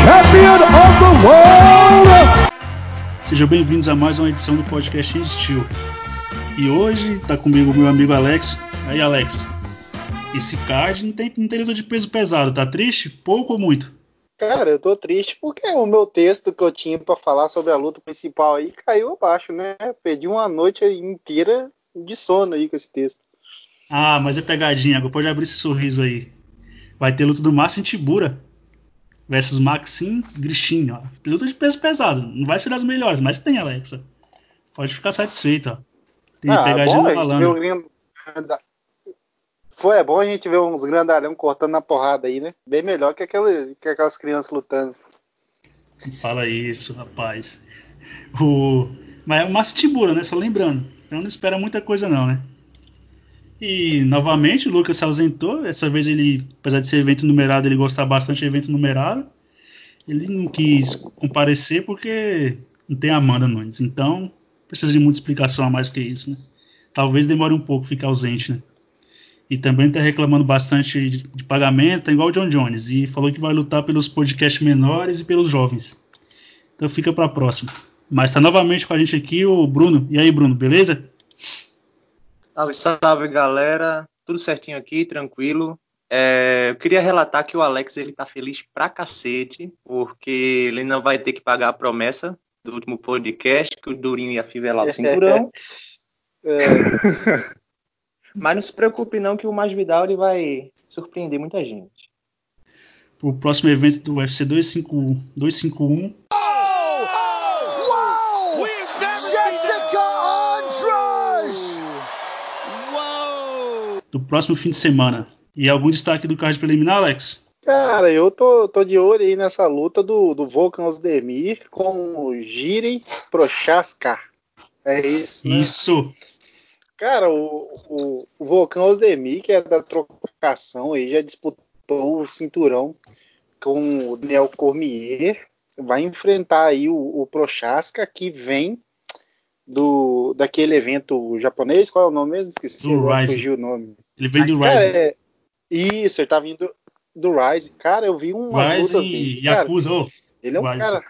champion of the world. Sejam bem-vindos a mais uma edição do podcast em Steel. E hoje tá comigo meu amigo Alex. Aí, Alex. Esse card não tem, não tem luta de peso pesado, tá triste? Pouco ou muito? Cara, eu tô triste porque o meu texto que eu tinha para falar sobre a luta principal aí caiu abaixo, né? Perdi uma noite inteira de sono aí com esse texto. Ah, mas é pegadinha, agora pode abrir esse sorriso aí. Vai ter luta do Márcio Tibura versus Maxim Grishin, ó. Luta de peso pesado. Não vai ser das melhores, mas tem, Alexa. Pode ficar satisfeito, ó. Tem ah, pegadinha bom, falando. Foi é bom a gente ver uns grandalhão cortando na porrada aí, né? Bem melhor que, aquela, que aquelas crianças lutando. Fala isso, rapaz. O... Mas é o Márcio Tibura, né? Só lembrando. Então não espera muita coisa não, né? E novamente o Lucas se ausentou. Dessa vez ele, apesar de ser evento numerado, ele gostar bastante de evento numerado. Ele não quis comparecer porque não tem Amanda Nunes. Então precisa de muita explicação a mais que isso, né? Talvez demore um pouco ficar ausente, né? E também está reclamando bastante de, de pagamento, igual o John Jones. E falou que vai lutar pelos podcasts menores e pelos jovens. Então fica para a próxima. Mas está novamente com a gente aqui o Bruno. E aí, Bruno, beleza? Salve, salve, galera. Tudo certinho aqui, tranquilo. É, eu queria relatar que o Alex ele tá feliz pra cacete, porque ele não vai ter que pagar a promessa do último podcast, que o Durinho ia fivelar o cinturão. é. Mas não se preocupe não que o Mais Vidal ele vai surpreender muita gente. O próximo evento do UFC 251. Do próximo fim de semana. E algum destaque do card preliminar, Alex? Cara, eu tô, tô de olho aí nessa luta do, do Volkan Osdemir com o Jiren Prochaska. É isso. Né? Isso. Cara, o, o, o Volcão Osdemir, que é da trocação, aí já disputou o cinturão com o Daniel Cormier. Vai enfrentar aí o, o Prochaska, que vem do daquele evento japonês. Qual é o nome mesmo? Esqueci, fugiu o nome. Ele vem do Rise. É, isso, ele tá vindo do Rise. Cara, eu vi umas Rise lutas dele. Yakuza, cara, oh. Ele é um Rise. cara.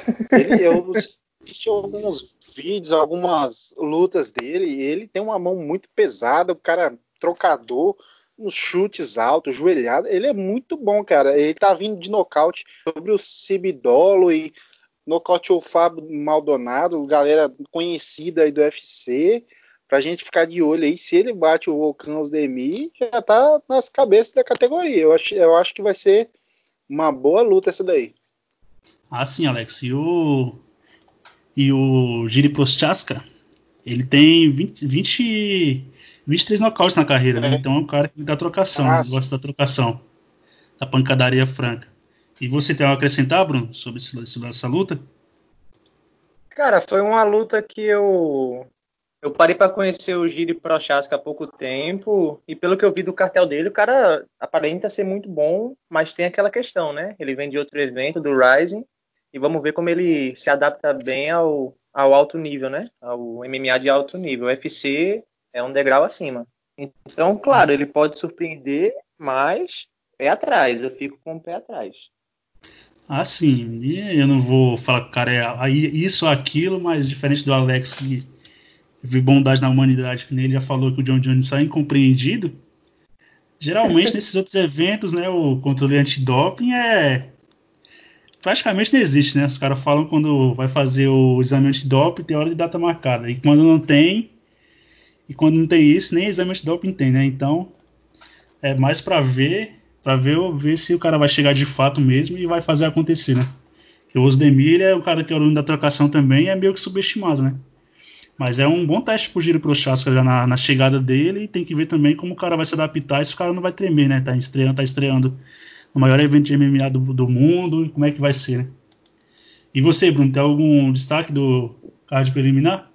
Ele, eu assisti alguns vídeos, algumas lutas dele, e ele tem uma mão muito pesada, o cara trocador, uns chutes altos, joelhado, ele é muito bom, cara. Ele tá vindo de nocaute sobre o Cibidolo e nocauteou o Fábio Maldonado, galera conhecida aí do UFC, pra gente ficar de olho aí, se ele bate o Volcão Osdemir, já tá nas cabeças da categoria. Eu acho, eu acho que vai ser uma boa luta essa daí. Ah, sim, Alex. E o e o Giri Prochaska, ele tem 20, 20 23 nocautes na carreira, né? É. Então é um cara que dá trocação, Ah, né? gosta da trocação, da pancadaria franca. E você tem a acrescentar, Bruno, sobre essa luta? Cara, foi uma luta que eu eu parei para conhecer o Giri Prochaska há pouco tempo e pelo que eu vi do cartel dele, o cara aparenta ser muito bom, mas tem aquela questão, né? Ele vem de outro evento, do Rising, e vamos ver como ele se adapta bem ao, ao alto nível, né? Ao MMA de alto nível. O UFC é um degrau acima. Então, claro, ele pode surpreender, mas pé atrás. Eu fico com o pé atrás. Ah, sim. E eu não vou falar que o cara é isso ou aquilo, mas diferente do Alex que viu bondade na humanidade, que nele já falou que o John Jones só é incompreendido. Geralmente nesses outros eventos, né, o controle antidoping é praticamente não existe, né? Os caras falam quando vai fazer o exame antidoping tem hora de data marcada. E quando não tem, e quando não tem isso, nem exame antidoping tem, né? Então é mais pra ver, para ver, ver se o cara vai chegar de fato mesmo e vai fazer acontecer, né? Porque o Osdemir é um cara que é o da trocação também é meio que subestimado, né? Mas é um bom teste pro Giro Prochaska já na, na chegada dele e tem que ver também como o cara vai se adaptar e se o cara não vai tremer, né? Tá estreando, tá estreando no maior evento de MMA do, do mundo, e como é que vai ser, né? E você, Bruno, tem algum destaque do card preliminar?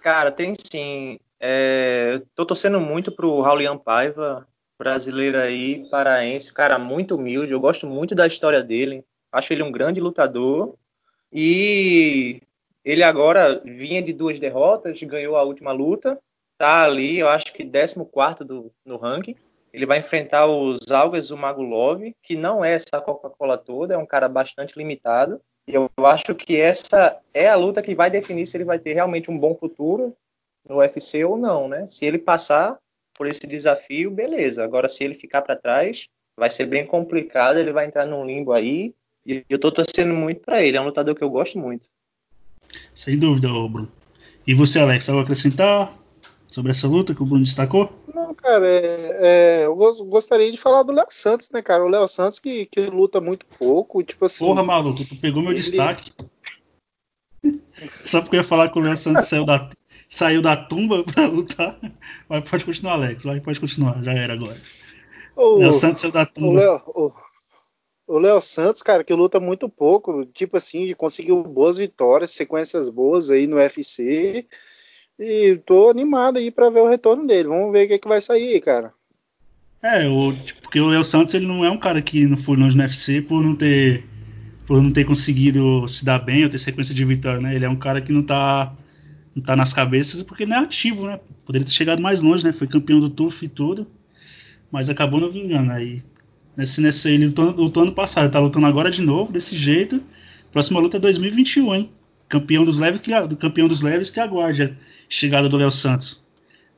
Cara, tem sim. É, tô torcendo muito pro Raulian Paiva, brasileiro aí, paraense, cara muito humilde. Eu gosto muito da história dele. Acho ele um grande lutador. E ele agora vinha de duas derrotas, ganhou a última luta. Tá ali, eu acho que 14 do, no ranking. Ele vai enfrentar o Magulov, que não é essa Coca-Cola toda, é um cara bastante limitado. E eu acho que essa é a luta que vai definir se ele vai ter realmente um bom futuro no UFC ou não, né? Se ele passar por esse desafio, beleza. Agora, se ele ficar para trás, vai ser bem complicado. Ele vai entrar num limbo aí. E eu tô torcendo muito para ele. É um lutador que eu gosto muito. Sem dúvida, Bruno. E você, Alex, algo a acrescentar sobre essa luta que o Bruno destacou? Não, cara, é, é, eu gostaria de falar do Léo Santos, né, cara? O Léo Santos que, que luta muito pouco, tipo assim. Porra, maluco, tu pegou meu ele... destaque. Só porque eu ia falar que o Léo Santos saiu da, saiu da tumba pra lutar. Mas pode continuar, Alex. Vai, pode continuar, já era agora. O Léo Santos saiu da tumba. O Léo, o, o Léo Santos, cara, que luta muito pouco, tipo assim, conseguiu boas vitórias, sequências boas aí no UFC. E tô animado aí para ver o retorno dele. Vamos ver o que, é que vai sair, cara. É, o, tipo, porque o Léo Santos ele não é um cara que não foi longe no UFC por não ter por não ter conseguido se dar bem ou ter sequência de vitória, né? Ele é um cara que não tá não tá nas cabeças porque não é ativo, né? Poderia ter chegado mais longe, né? Foi campeão do TUF e tudo, mas acabou não vingando aí. Nesse, nesse ele lutou, lutou ano passado, tá lutando agora de novo, desse jeito. Próxima luta é 2021, hein? Campeão dos leves que, do campeão dos leves que aguarde a chegada do Léo Santos.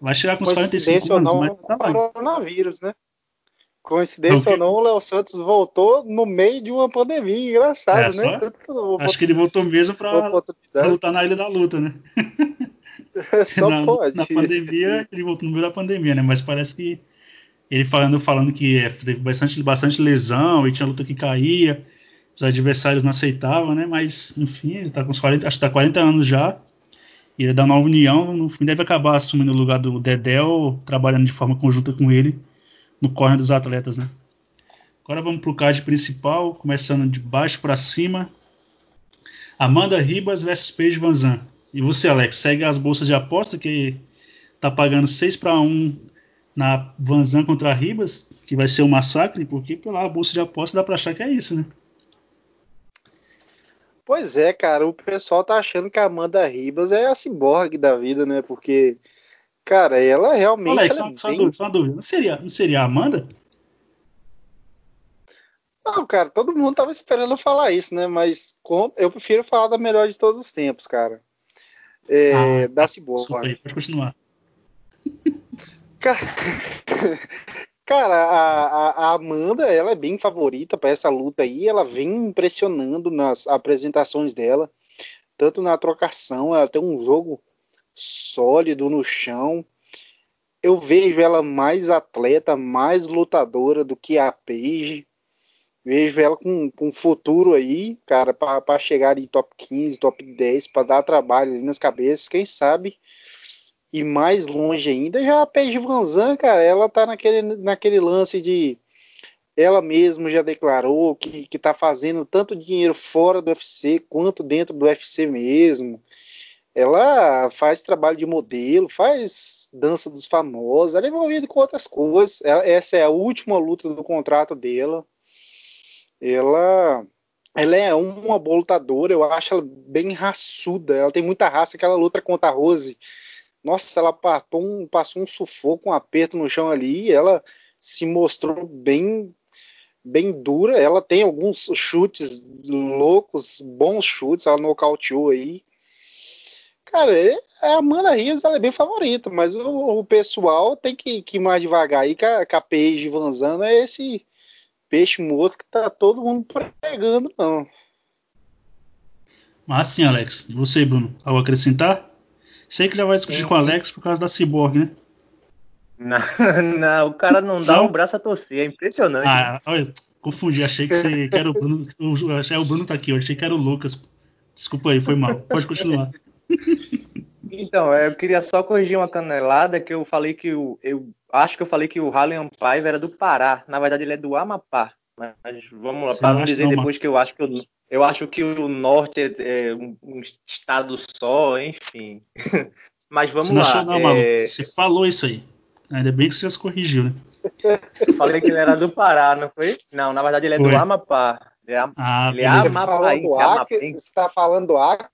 Vai chegar com os 45 anos, ou não, tá coronavírus, né? Coincidência ou não, o Léo Santos voltou no meio de uma pandemia, engraçado, é, né? Tanto, acho que ele voltou mesmo para lutar na Ilha da Luta, né? Só na, pode. Na pandemia, ele voltou no meio da pandemia, né? Mas parece que ele falando, falando que é, teve bastante, bastante lesão e tinha luta que caía, os adversários não aceitavam, né? Mas, enfim, ele tá com uns 40, acho que tá 40 anos já. E é da nova união, no fim deve acabar assumindo o lugar do Dedel, trabalhando de forma conjunta com ele no corner dos atletas, né? Agora vamos pro card principal, começando de baixo para cima. Amanda Ribas versus Paige Vanzan. E você, Alex, segue as bolsas de aposta que tá pagando 6 para 1 na Vanzan contra a Ribas, que vai ser um massacre, porque pela bolsa de aposta dá para achar que é isso, né? Pois é, cara, o pessoal tá achando que a Amanda Ribas é a ciborgue da vida, né? Porque, cara, ela realmente. Alex, ela é só, bem... dúvida, só dúvida. Não seria, não seria a Amanda? Não, cara, todo mundo tava esperando falar isso, né? Mas eu prefiro falar da melhor de todos os tempos, cara. É, ah, da Cyborg. Desculpa aí, pode continuar. Cara, cara a, a, Amanda, ela é bem favorita para essa luta aí. Ela vem impressionando nas apresentações dela, tanto na trocação, ela tem um jogo sólido no chão. Eu vejo ela mais atleta, mais lutadora do que a Paige. Vejo ela com, com futuro aí, cara, para chegar em top 15, top 10, para dar trabalho ali nas cabeças. Quem sabe e mais longe ainda, já a Paige Vanzan, cara, ela tá naquele, naquele lance de ela mesma já declarou que, que tá fazendo tanto dinheiro fora do UFC quanto dentro do UFC mesmo. Ela faz trabalho de modelo, faz dança dos famosos, ela é envolvida com outras coisas. Ela, essa é a última luta do contrato dela. Ela ela é uma boa lutadora, eu acho ela bem raçuda. Ela tem muita raça que ela luta contra a Rose nossa, ela passou um, passou um sufoco, um aperto no chão ali. ela se mostrou bem bem dura. Ela tem alguns chutes loucos, bons chutes. Ela nocauteou aí. Cara, é, a Amanda Rios ela é bem favorita, mas o, o pessoal tem que, que, ir mais devagar aí, que a, a Paige é esse peixe morto que tá todo mundo pregando, não. Mas sim, Alex. E você, Bruno? Algo a acrescentar? Sei que já vai discutir Sim. com o Alex por causa da Cyborg, né? Não, não, o cara não dá o braço a torcer, é impressionante. Ah, olha, confundi, achei que você que era o Bruno. O, achei, o Bruno tá aqui, eu achei que era o Lucas. Desculpa aí, foi mal. Pode continuar. Então, é, eu queria só corrigir uma canelada que eu falei que o. Eu acho que eu falei que o Rallian Paiva era do Pará. Na verdade, ele é do Amapá. Mas vamos lá, para não dizer depois que eu acho que eu, eu acho que o norte é, é um, um, estado só, enfim. Mas vamos lá. Não, é... Você falou isso aí. Ainda bem que você já se corrigiu, né? Eu falei que ele era do Pará, não foi? Não, na verdade ele é foi. do Amapá. Ele é, ah, ele é Amapaense, Você está falando do Acre,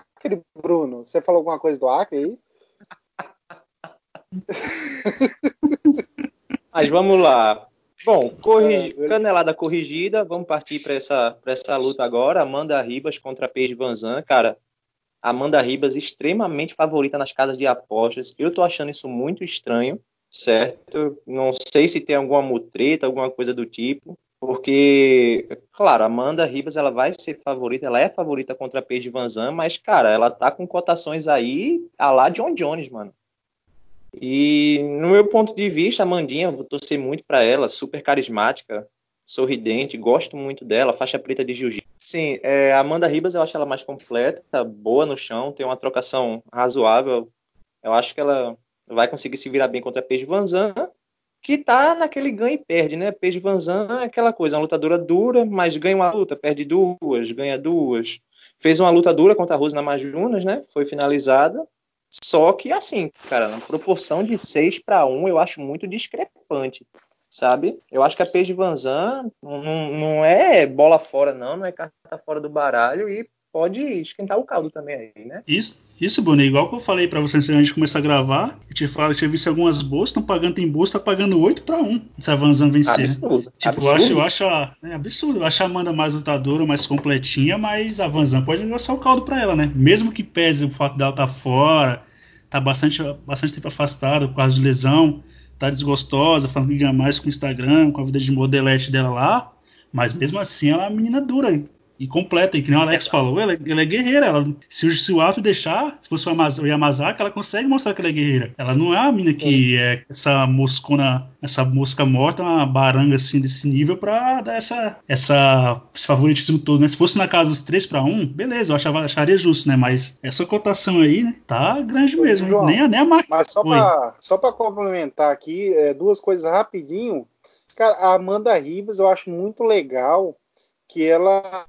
Bruno? Você falou alguma coisa do Acre aí? Mas vamos lá. Bom, corrigi... canelada corrigida, vamos partir para essa, essa luta agora. Amanda Ribas contra Paige Vanzan. Cara, Amanda Ribas extremamente favorita nas casas de apostas. Eu tô achando isso muito estranho, certo? Não sei se tem alguma mutreta, alguma coisa do tipo. Porque, claro, Amanda Ribas ela vai ser favorita, ela é favorita contra a Paige Vanzan, mas, cara, ela tá com cotações aí a lá John Jones, mano. E no meu ponto de vista, a Mandinha, vou torcer muito para ela, super carismática, sorridente, gosto muito dela, faixa preta de jiu-jitsu. Sim, é, a Amanda Ribas eu acho ela mais completa, boa no chão, tem uma trocação razoável. Eu acho que ela vai conseguir se virar bem contra a Paige Vanzan, que tá naquele ganha e perde, né? Paige Vanzan é aquela coisa, uma lutadora dura, mas ganha uma luta, perde duas, ganha duas. Fez uma luta dura contra a Rose Namajunas, né? Foi finalizada. Só que, assim, cara, na proporção de 6 para 1, eu acho muito discrepante, sabe? Eu acho que a Paige Van Zandt não, não é bola fora, não, não é carta fora do baralho e pode esquentar o caldo também aí, né? Isso, isso, Bruno, igual que eu falei para vocês antes de começar a gravar, eu te falo, eu tinha visto algumas bolsas, estão pagando em bolsa, tá pagando 8 para 1 se a Van Zandt vencer. Absurdo. Tipo, absurdo. eu acho, eu acho a, é absurdo, eu acho a Amanda mais lutadora, mais completinha, mas a Van Zandt pode negociar o caldo para ela, né? Mesmo que pese o fato dela estar tá fora, tá bastante, bastante tempo afastada por causa de lesão, tá desgostosa, falando que ganha mais com o Instagram, com a vida de modelete dela lá, mas mesmo assim ela é uma menina dura e completa. E que nem o Alex falou, ela, ela, é guerreira. Ela, se, se o ato deixar, se fosse o Yamazaki, ela consegue mostrar que ela é guerreira. Ela não é uma mina que é essa moscona, essa mosca morta, uma baranga assim desse nível pra dar essa, essa, esse favoritismo todo, né? Se fosse na casa dos 3 para 1, beleza, eu achava, acharia justo, né? Mas essa cotação aí, né, tá grande mesmo. João, nem, a, nem a máquina. Mas só pra, só pra complementar aqui, é, duas coisas rapidinho. Cara, a Amanda Ribas eu acho muito legal que ela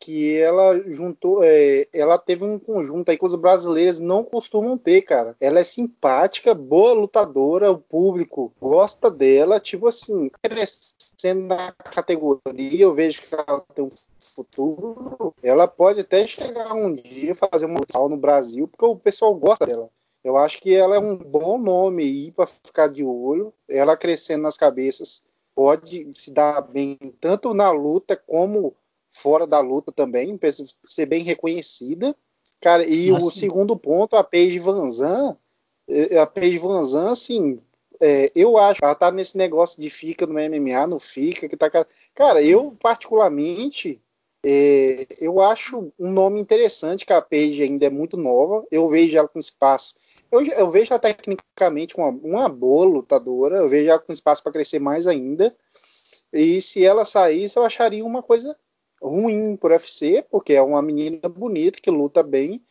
que ela juntou, é, ela teve um conjunto aí que os brasileiros não costumam ter, cara. Ela é simpática, boa lutadora, o público gosta dela, tipo assim, crescendo na categoria, eu vejo que ela tem um futuro. Ela pode até chegar um dia fazer uma luta no Brasil, porque o pessoal gosta dela. Eu acho que ela é um bom nome aí para ficar de olho. Ela crescendo nas cabeças pode se dar bem tanto na luta como fora da luta também, ser bem reconhecida. Cara, e Nossa. o segundo ponto, a Paige Vanzan, eh, a Paige Vanzan, assim, é, eu acho, ela tá nesse negócio de fica no MMA, não fica, que tá cara, eu particularmente é, eu acho um nome interessante que a Paige ainda é muito nova, eu vejo ela com espaço eu, eu vejo ela tecnicamente uma, uma boa lutadora, eu vejo ela com espaço para crescer mais ainda. E se ela saísse, eu acharia uma coisa ruim por UFC, porque é uma menina bonita que luta bem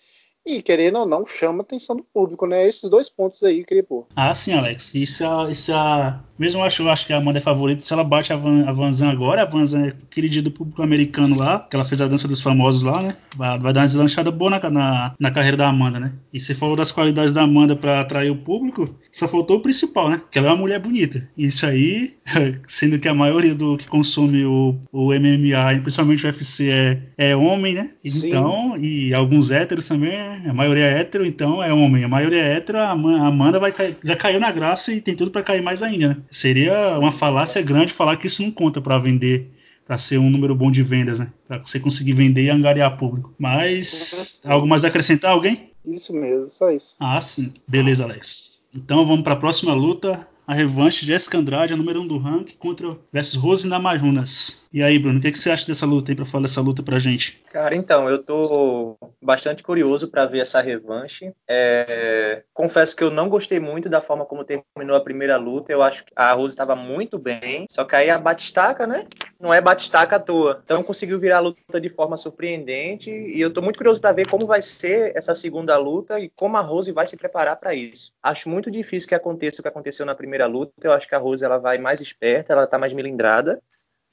e, querendo ou não, chama a atenção do público, né? Esses dois pontos aí eu queria pôr. Ah, sim, Alex. Isso, é, isso é, mesmo eu acho, eu acho que a Amanda é favorita. Se ela bate a, Van, a Vanzan agora, a Vanzan é querida do público americano lá, que ela fez a dança dos famosos lá, né? Vai, vai dar uma deslanchada boa na, na, na, carreira da Amanda, né? E você falou das qualidades da Amanda para atrair o público, só faltou o principal, né? Que ela é uma mulher bonita. Isso aí, sendo que a maioria do que consome o, o MMA, principalmente o UFC, é, é homem, né? Então, sim. e alguns héteros também a maioria é hétero, então é homem. A maioria é hétero, a Amanda vai cair, já caiu na graça e tem tudo para cair mais ainda. Né? Seria uma falácia grande falar que isso não conta para vender, para ser um número bom de vendas, né? Para você conseguir vender e angariar público. Mas algo mais a acrescentar alguém? Isso mesmo, só isso. Ah, sim. Beleza, Alex. Então vamos para a próxima luta. A revanche Jéssica Andrade, a número 1 um do ranking, contra versus Rose Namajunas. E aí, Bruno, o que, que você acha dessa luta aí para falar dessa luta pra gente? Cara, então, eu tô bastante curioso para ver essa revanche. É... Confesso que eu não gostei muito da forma como terminou a primeira luta. Eu acho que a Rose estava muito bem, só que aí a Batistaca, né? Não é Batistaca à toa. Então conseguiu virar a luta de forma surpreendente e eu tô muito curioso para ver como vai ser essa segunda luta e como a Rose vai se preparar para isso. Acho muito difícil que aconteça o que aconteceu na primeira luta. Eu acho que a Rose ela vai mais esperta, ela tá mais melindrada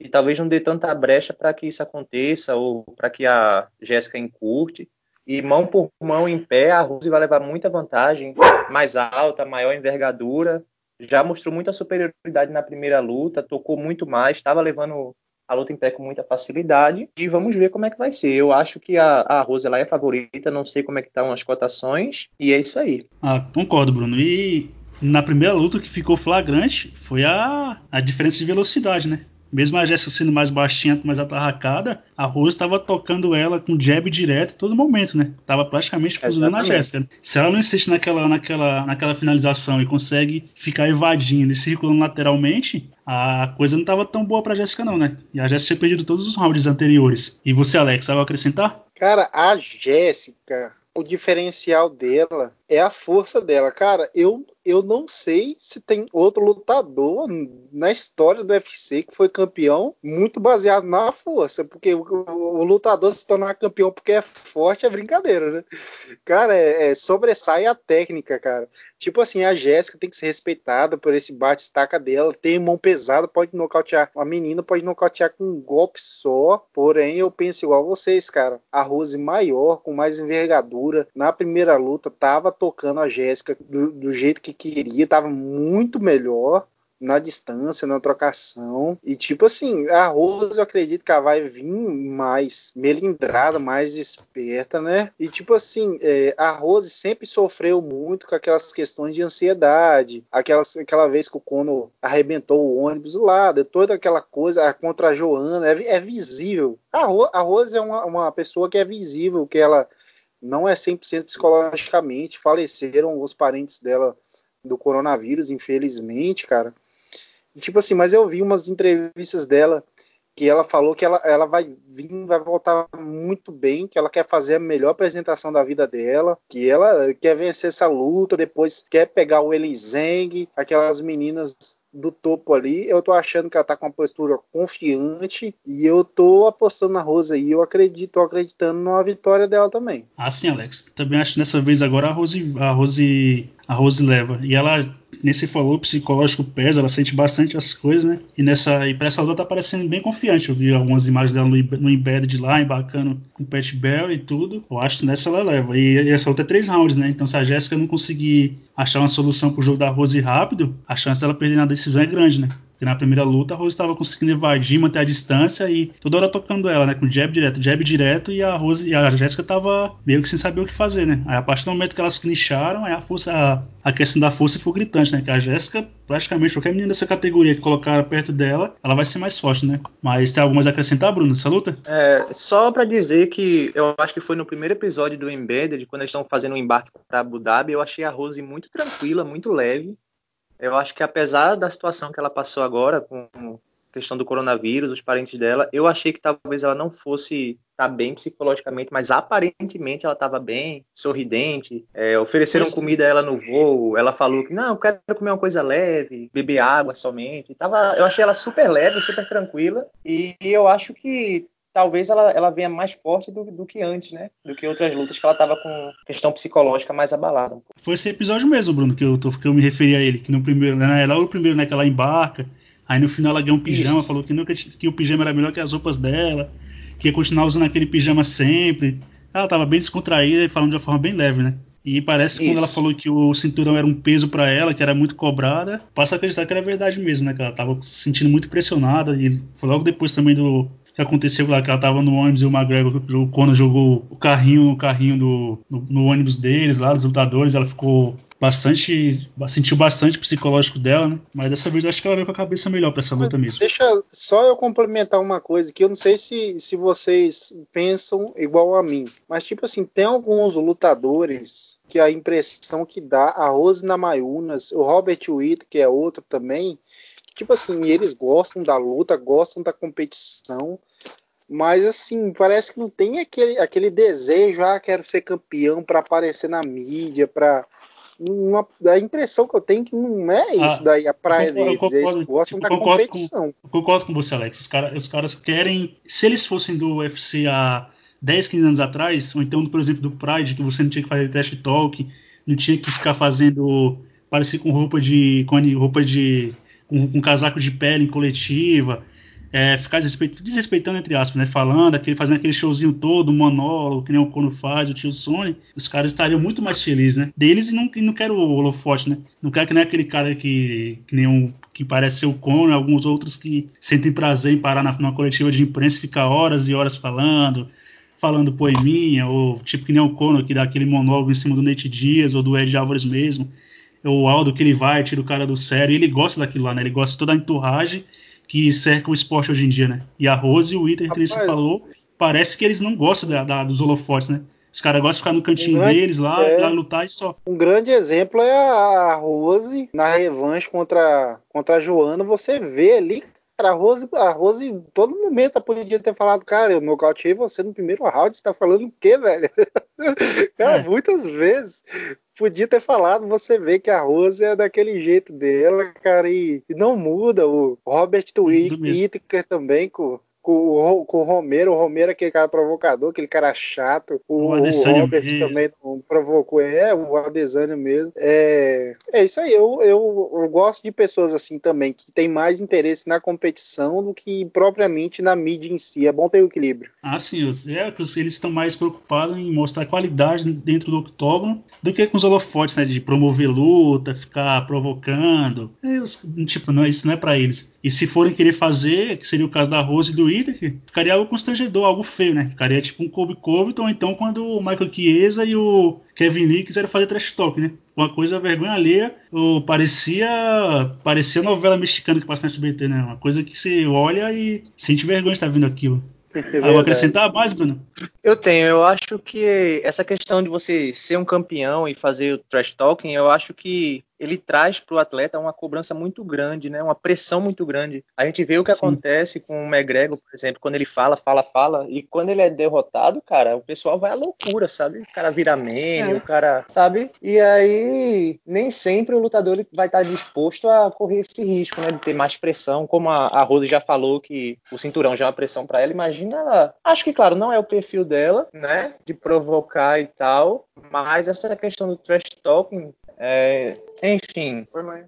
e talvez não dê tanta brecha para que isso aconteça ou para que a Jéssica encurte. E mão por mão em pé, a Rose vai levar muita vantagem, mais alta, maior envergadura. Já mostrou muita superioridade na primeira luta, tocou muito mais, estava levando a luta em pé com muita facilidade. E vamos ver como é que vai ser. Eu acho que a, a Rose ela é favorita, não sei como é que estão as cotações, e é isso aí. Ah, concordo, Bruno. E Na primeira luta, o que ficou flagrante foi a, a diferença de velocidade, né? Mesmo a Jéssica sendo mais baixinha, mais atarracada, a Rose estava tocando ela com jab direto todo momento, né? Tava praticamente fuzilando a Jéssica. Se ela não insiste naquela, naquela, naquela finalização e consegue ficar evadindo e circulando lateralmente, a coisa não estava tão boa para Jéssica não, né? E a Jéssica tinha perdido todos os rounds anteriores. E você, Alex, sabe acrescentar? Cara, a Jéssica, o diferencial dela é a força dela. Cara, eu eu não sei se tem outro lutador na história do UFC que foi campeão muito baseado na força, porque o, o, lutador se tornar campeão porque é forte é brincadeira, né? Cara, é, é, sobressai a técnica, cara. Tipo assim, a Jéssica tem que ser respeitada por esse bate-estaca dela, tem mão pesada, pode nocautear. A menina pode nocautear com um golpe só, porém eu penso igual vocês, cara. A Rose maior, com mais envergadura, na primeira luta tava tocando a Jéssica do, do jeito que queria, estava muito melhor na distância, na trocação. E tipo assim, a Rose eu acredito que ela vai vir mais melindrada, mais esperta, né? E tipo assim, é, a Rose sempre sofreu muito com aquelas questões de ansiedade, aquelas, aquela vez que o Cono arrebentou o ônibus lá, toda aquela coisa contra a Joana, é, é visível. A, Ro, a Rose é uma, uma pessoa que é visível, que ela não é 100% psicologicamente, faleceram os parentes dela do coronavírus, infelizmente, cara. E, tipo assim, mas eu vi umas entrevistas dela que ela falou que ela, ela vai vir, vai voltar muito bem, que ela quer fazer a melhor apresentação da vida dela, que ela quer vencer essa luta, depois quer pegar o Elizeng, aquelas meninas do topo ali, eu tô achando que ela tá com uma postura confiante e eu tô apostando na Rose aí, eu acredito, tô acreditando numa vitória dela também. Ah, sim, Alex. Também acho que dessa vez agora a Rose, a Rose, a Rose leva. E ela nesse falou psicológico pesa, ela sente bastante as coisas, né? E nessa e pra essa luta tá parecendo bem confiante. Eu vi algumas imagens dela no, no Embedded lá, embarcando com Pat Bell e tudo. Eu acho que nessa ela leva. E, e essa luta é três rounds, né? Então se a Jéssica não conseguir achar uma solução pro jogo da Rose rápido, a chance dela perder na decisão é grande, né? Porque na primeira luta a Rose estava conseguindo evadir, manter a distância e toda hora tocando ela, né? Com jab direto, jab direto e a Rose e a Jéssica tava meio que sem saber o que fazer, né? Aí a partir do momento que elas clincharam, aí a força, a, a questão da força ficou gritante, né? Que a Jéssica, praticamente qualquer menina dessa categoria que colocar perto dela, ela vai ser mais forte, né? Mas tem algumas a acrescentar, Bruno, nessa luta? É, só para dizer que eu acho que foi no primeiro episódio do Embedded, quando eles estão fazendo o um embarque para Abu Dhabi, eu achei a Rose muito tranquila, muito leve. Eu acho que apesar da situação que ela passou agora com a questão do coronavírus, os parentes dela, eu achei que talvez ela não fosse estar tá bem psicologicamente, mas aparentemente ela estava bem, sorridente. É, ofereceram comida a ela no voo, ela falou que não, eu quero comer uma coisa leve, beber água somente. Tava, eu achei ela super leve, super tranquila e eu acho que talvez ela, ela venha mais forte do, do que antes, né? Do que outras lutas que ela tava com questão psicológica mais abalada. Foi esse episódio mesmo, Bruno, que eu, que eu me referi a ele, que no primeiro, né, logo o primeiro, né, que ela embarca, aí no final ela ganhou um pijama, Isso. falou que, nunca, que o pijama era melhor que as roupas dela, que ia continuar usando aquele pijama sempre. Ela tava bem descontraída e falando de uma forma bem leve, né? E parece que Isso. quando ela falou que o cinturão era um peso para ela, que era muito cobrada, passa a acreditar que era verdade mesmo, né? Que ela tava se sentindo muito pressionada. E foi logo depois também do, que aconteceu lá, que ela tava no ônibus e o McGregor, o Conor jogou o carrinho no carrinho do no, no, ônibus deles lá, dos lutadores, ela ficou bastante, sentiu bastante o psicológico dela, né? Mas dessa vez acho que ela veio com a cabeça melhor para essa luta mesmo. Deixa só eu complementar uma coisa que eu não sei se, se vocês pensam igual a mim, mas tipo assim, tem alguns lutadores que a impressão que dá, a Rose Namayunas, o Robert Witt, que é outro também, tipo assim, eles gostam da luta, gostam da competição, mas assim, parece que não tem aquele, aquele desejo, ah, quero ser campeão para aparecer na mídia, para uma, a impressão que eu tenho é que não é isso ah, daí a praia deles, concordo, eles gostam da competição. Com, concordo com você, Alex. Os, cara, os caras querem, se eles fossem do UFC há 10, 15 anos atrás, ou então, por exemplo, do Pride, que você não tinha que fazer test talk, não tinha que ficar fazendo parecer com roupa de com roupa de com, com casaco de pele em coletiva, é, ficar desrespeitando, entre aspas, né? Falando, aquele, fazendo aquele showzinho todo, monólogo, que nem o Kono faz, o tio Sony, os caras estariam muito mais felizes, né? Deles e não, e não quero o holofote, né? Não quero que nem aquele cara que, que nem um que parece ser o Kono, alguns outros que sentem prazer em parar na, numa coletiva de imprensa e ficar horas e horas falando, falando poeminha, ou tipo que nem o Kono, que dá aquele monólogo em cima do Nate Dias ou do Ed Álvares mesmo o Aldo que ele vai, tira o cara do sério, e ele gosta daquilo lá, né? Ele gosta de toda a enturragem que cerca o esporte hoje em dia, né? E a Rose e o Iter, que você falou, parece que eles não gostam da, da, dos holofotes, né? Os caras gostam de ficar no cantinho um grande, deles lá, é, lá, lutar e só. Um grande exemplo é a Rose na revanche contra, contra a Joana. Você vê ali, cara, a Rose, a Rose em todo momento podia ter falado, cara, eu nocauteei você no primeiro round, você tá falando o quê, velho? cara, é. muitas vezes podia ter falado, você vê que a Rose é daquele jeito dela, cara, e, e não muda. O Robert Whittaker também, com com o, com o Romero, o Romero é aquele cara provocador, aquele cara chato, o, o, o Robert mesmo. também não provocou, é, o Adesanya mesmo. É, é isso aí, eu, eu, eu, gosto de pessoas assim também, que tem mais interesse na competição do que propriamente na mídia em si, é bom ter o equilíbrio. Ah, sim, é, eles estão mais preocupados em mostrar qualidade dentro do octógono do que com os holofotes, né, de promover luta, ficar provocando, é, tipo, não, isso não é para eles. E se forem querer fazer, que seria o caso da Rose e do Whittaker, ficaria algo constrangedor, algo feio, né? Ficaria tipo um Kobe Covington, então quando o Michael Chiesa e o Kevin Lee quiseram fazer trash talk, né? Uma coisa vergonha alheia, ou parecia parecia novela mexicana que passa no SBT, né? Uma coisa que você olha e sente vergonha de estar vendo aquilo. É vou acrescentar mais, Bruno? Eu tenho. Eu acho que essa questão de você ser um campeão e fazer o trash talking, eu acho que ele traz para o atleta uma cobrança muito grande, né? Uma pressão muito grande. A gente vê o que Sim. acontece com o McGregor, por exemplo, quando ele fala, fala, fala, e quando ele é derrotado, cara, o pessoal vai à loucura, sabe? O cara vira meme, é. o cara, sabe? E aí nem sempre o lutador vai estar disposto a correr esse risco, né? De ter mais pressão, como a, a Rose já falou que o cinturão já é uma pressão para ela. Imagina ela. Acho que, claro, não é o perfil dela, né? De provocar e tal, mas essa questão do trash talking é, enfim. Oi, mãe.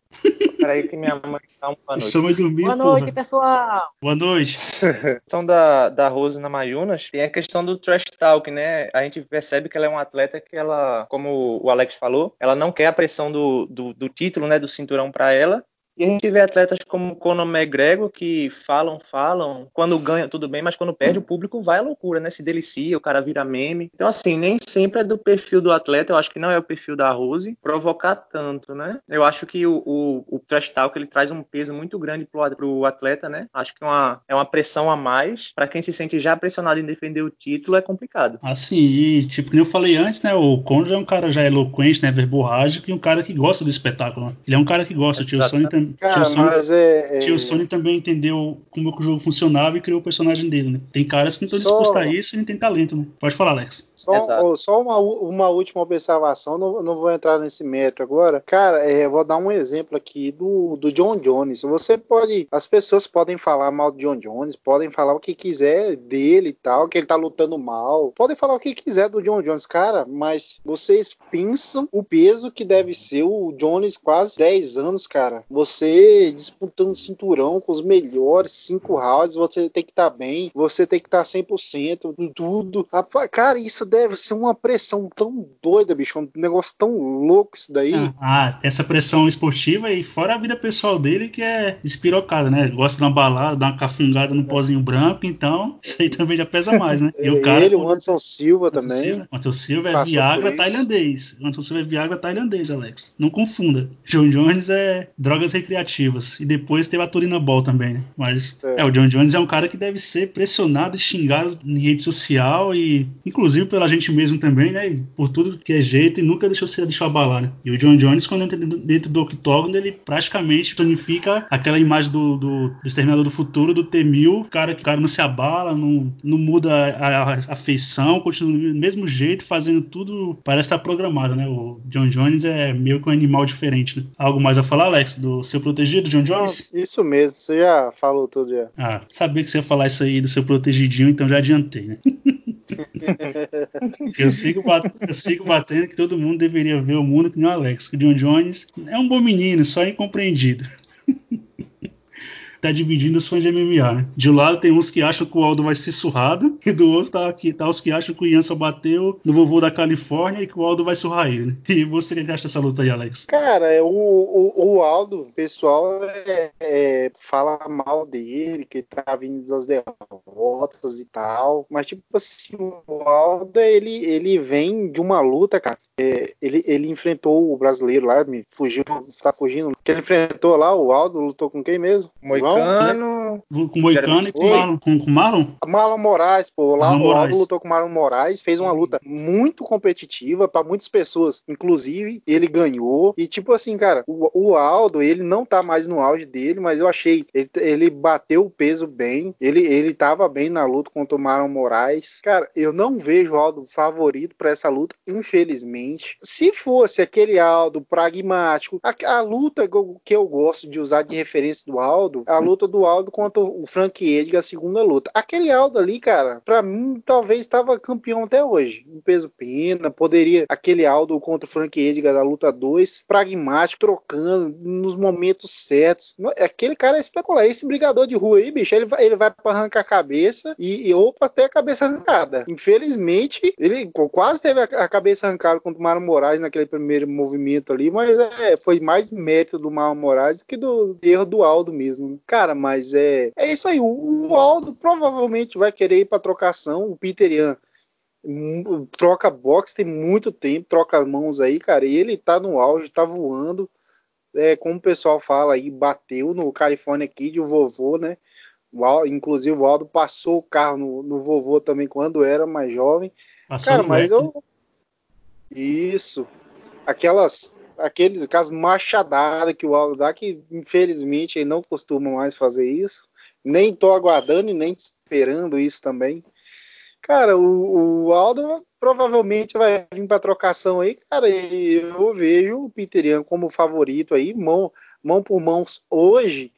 Peraí que minha mãe tá um boa noite. Dormir, boa noite, porra. pessoal. Boa noite. questão da, da Rose na Mayunas, tem a questão do trash talk, né? A gente percebe que ela é uma atleta que ela, como o Alex falou, ela não quer a pressão do, do, do título, né, do cinturão para ela, e a gente vê atletas como Conor McGregor que falam, falam, quando ganha tudo bem, mas quando perde o público vai à loucura, né? Se delicia, o cara vira meme. Então, assim, nem sempre é do perfil do atleta, eu acho que não é o perfil da Rose, provocar tanto, né? Eu acho que o, o, o trash talk ele traz um peso muito grande pro, pro atleta, né? Acho que é uma, é uma pressão a mais. para quem se sente já pressionado em defender o título, é complicado. Assim, e tipo, como eu falei antes, né? O Conor é um cara já eloquente, né? Verborrágico e um cara que gosta do espetáculo. Né? Ele é um cara que gosta, o tio Sonny Cara, tio mas Sony, é, é... Tio Sony também entendeu como o jogo funcionava e criou o personagem dele, né? Tem caras que não estão Só... dispostos a isso e não tem talento, né? Pode falar, Alex. Só, só uma, uma, última observação, não, não, vou entrar nesse método agora. Cara, é, vou dar um exemplo aqui do, do John Jones. Você pode. As pessoas podem falar mal do John Jones, podem falar o que quiser dele e tal, que ele tá lutando mal. Podem falar o que quiser do John Jones, cara, mas vocês pensam o peso que deve ser o Jones quase 10 anos, cara. Você disputando cinturão com os melhores, cinco rounds, você tem que estar tá bem, você tem que estar tá 100% tudo. Cara, isso deve ser uma pressão tão doida, bicho. Um negócio tão louco isso daí. Ah, essa pressão esportiva e fora a vida pessoal dele que é despirocada, né? Ele gosta de uma balada, dar uma cafungada no pozinho branco, então isso aí também já pesa mais, né? E o cara, ele, o Anderson Silva Anderson também. Silva, Anderson Silva é Viagra tailandês. Anderson Silva é Viagra tailandês, Alex. Não confunda. John Jones é drogas recreativas. E depois teve a Turina Ball também, né? Mas é. é. o John Jones é um cara que deve ser pressionado e xingado em rede social e inclusive pela gente mesmo também, né? Por tudo que é jeito e nunca deixou se deixar abalar, né? E o John Jones, quando entra dentro do octógono, ele praticamente significa aquela imagem do, do, do Exterminador do Futuro, do T-1000, cara que o cara não se abala, não, não muda a, a, a feição, continua do mesmo jeito, fazendo tudo, parece estar programado, né? O John Jones é meio que um animal diferente, né? Algo mais a falar, Alex, do seu protegido, John Jones? Isso mesmo, você já falou tudo já. Ah, sabia que você ia falar isso aí do seu protegidinho, então já adiantei, né? eu, sigo batendo, eu sigo batendo que todo mundo deveria ver o mundo que nem o Alex. O John Jones é um bom menino, só incompreendido. Tá dividindo os fãs de MMA, né? De um lado tem uns que acham que o Aldo vai ser surrado, e do outro tá, aqui, tá os que acham que o Ian só bateu no vovô da Califórnia e que o Aldo vai surrar ele, né? E você que acha dessa luta aí, Alex? Cara, é, o, o, o Aldo, o pessoal é, é, fala mal dele, que tá vindo das derrotas e tal, mas tipo assim, o Aldo, ele, ele vem de uma luta, cara, é, ele, ele enfrentou o brasileiro lá, me fugiu, tá fugindo, que ele enfrentou lá, o Aldo lutou com quem mesmo? Moicano. Com o Moicano e com o Marlon. Com, com Marlon? Marlon Moraes, pô. Lá Marlon o Aldo lutou com o Marlon Moraes, fez uma luta muito competitiva para muitas pessoas, inclusive ele ganhou. E tipo assim, cara, o, o, Aldo, ele não tá mais no auge dele, mas eu achei ele, ele bateu o peso bem, ele, ele tava bem na luta contra o Marlon Moraes. Cara, eu não vejo o Aldo favorito para essa luta, infelizmente. Se fosse aquele Aldo pragmático, a, a luta que eu gosto de usar de referência do Aldo, a luta do Aldo contra o Frank Edgar, a segunda luta. Aquele Aldo ali, cara, para mim talvez estava campeão até hoje. Um peso pena, poderia aquele Aldo contra o Frank Edgar da luta 2, pragmático, trocando nos momentos certos. Aquele cara é espetacular. Esse brigador de rua aí, bicho, ele vai, ele vai para arrancar a cabeça e, e opa, ter a cabeça arrancada. Infelizmente, ele quase teve a, a cabeça arrancada contra o Maro Moraes naquele primeiro movimento ali, mas é, foi mais mérito do Maro Moraes do que do erro do Aldo mesmo. Cara, mas é, é isso aí. O, o Aldo provavelmente vai querer ir para trocação. O Peter Ian hum, troca box tem muito tempo, troca mãos aí, cara. E ele tá no auge, tá voando. É, como o pessoal fala aí, bateu no California Kid, o vovô, né? O Aldo, inclusive o Aldo passou o carro no, no vovô também quando era mais jovem. Passou cara, mas eu. Isso. Aquelas aqueles aquelas machadadas que o Aldo dá, que infelizmente ele não costuma mais fazer isso. Nem tô aguardando e nem esperando isso também. Cara, o, o Aldo provavelmente vai vir para trocação aí, cara. E eu vejo o Peterian como favorito aí, mão, mão por mãos hoje.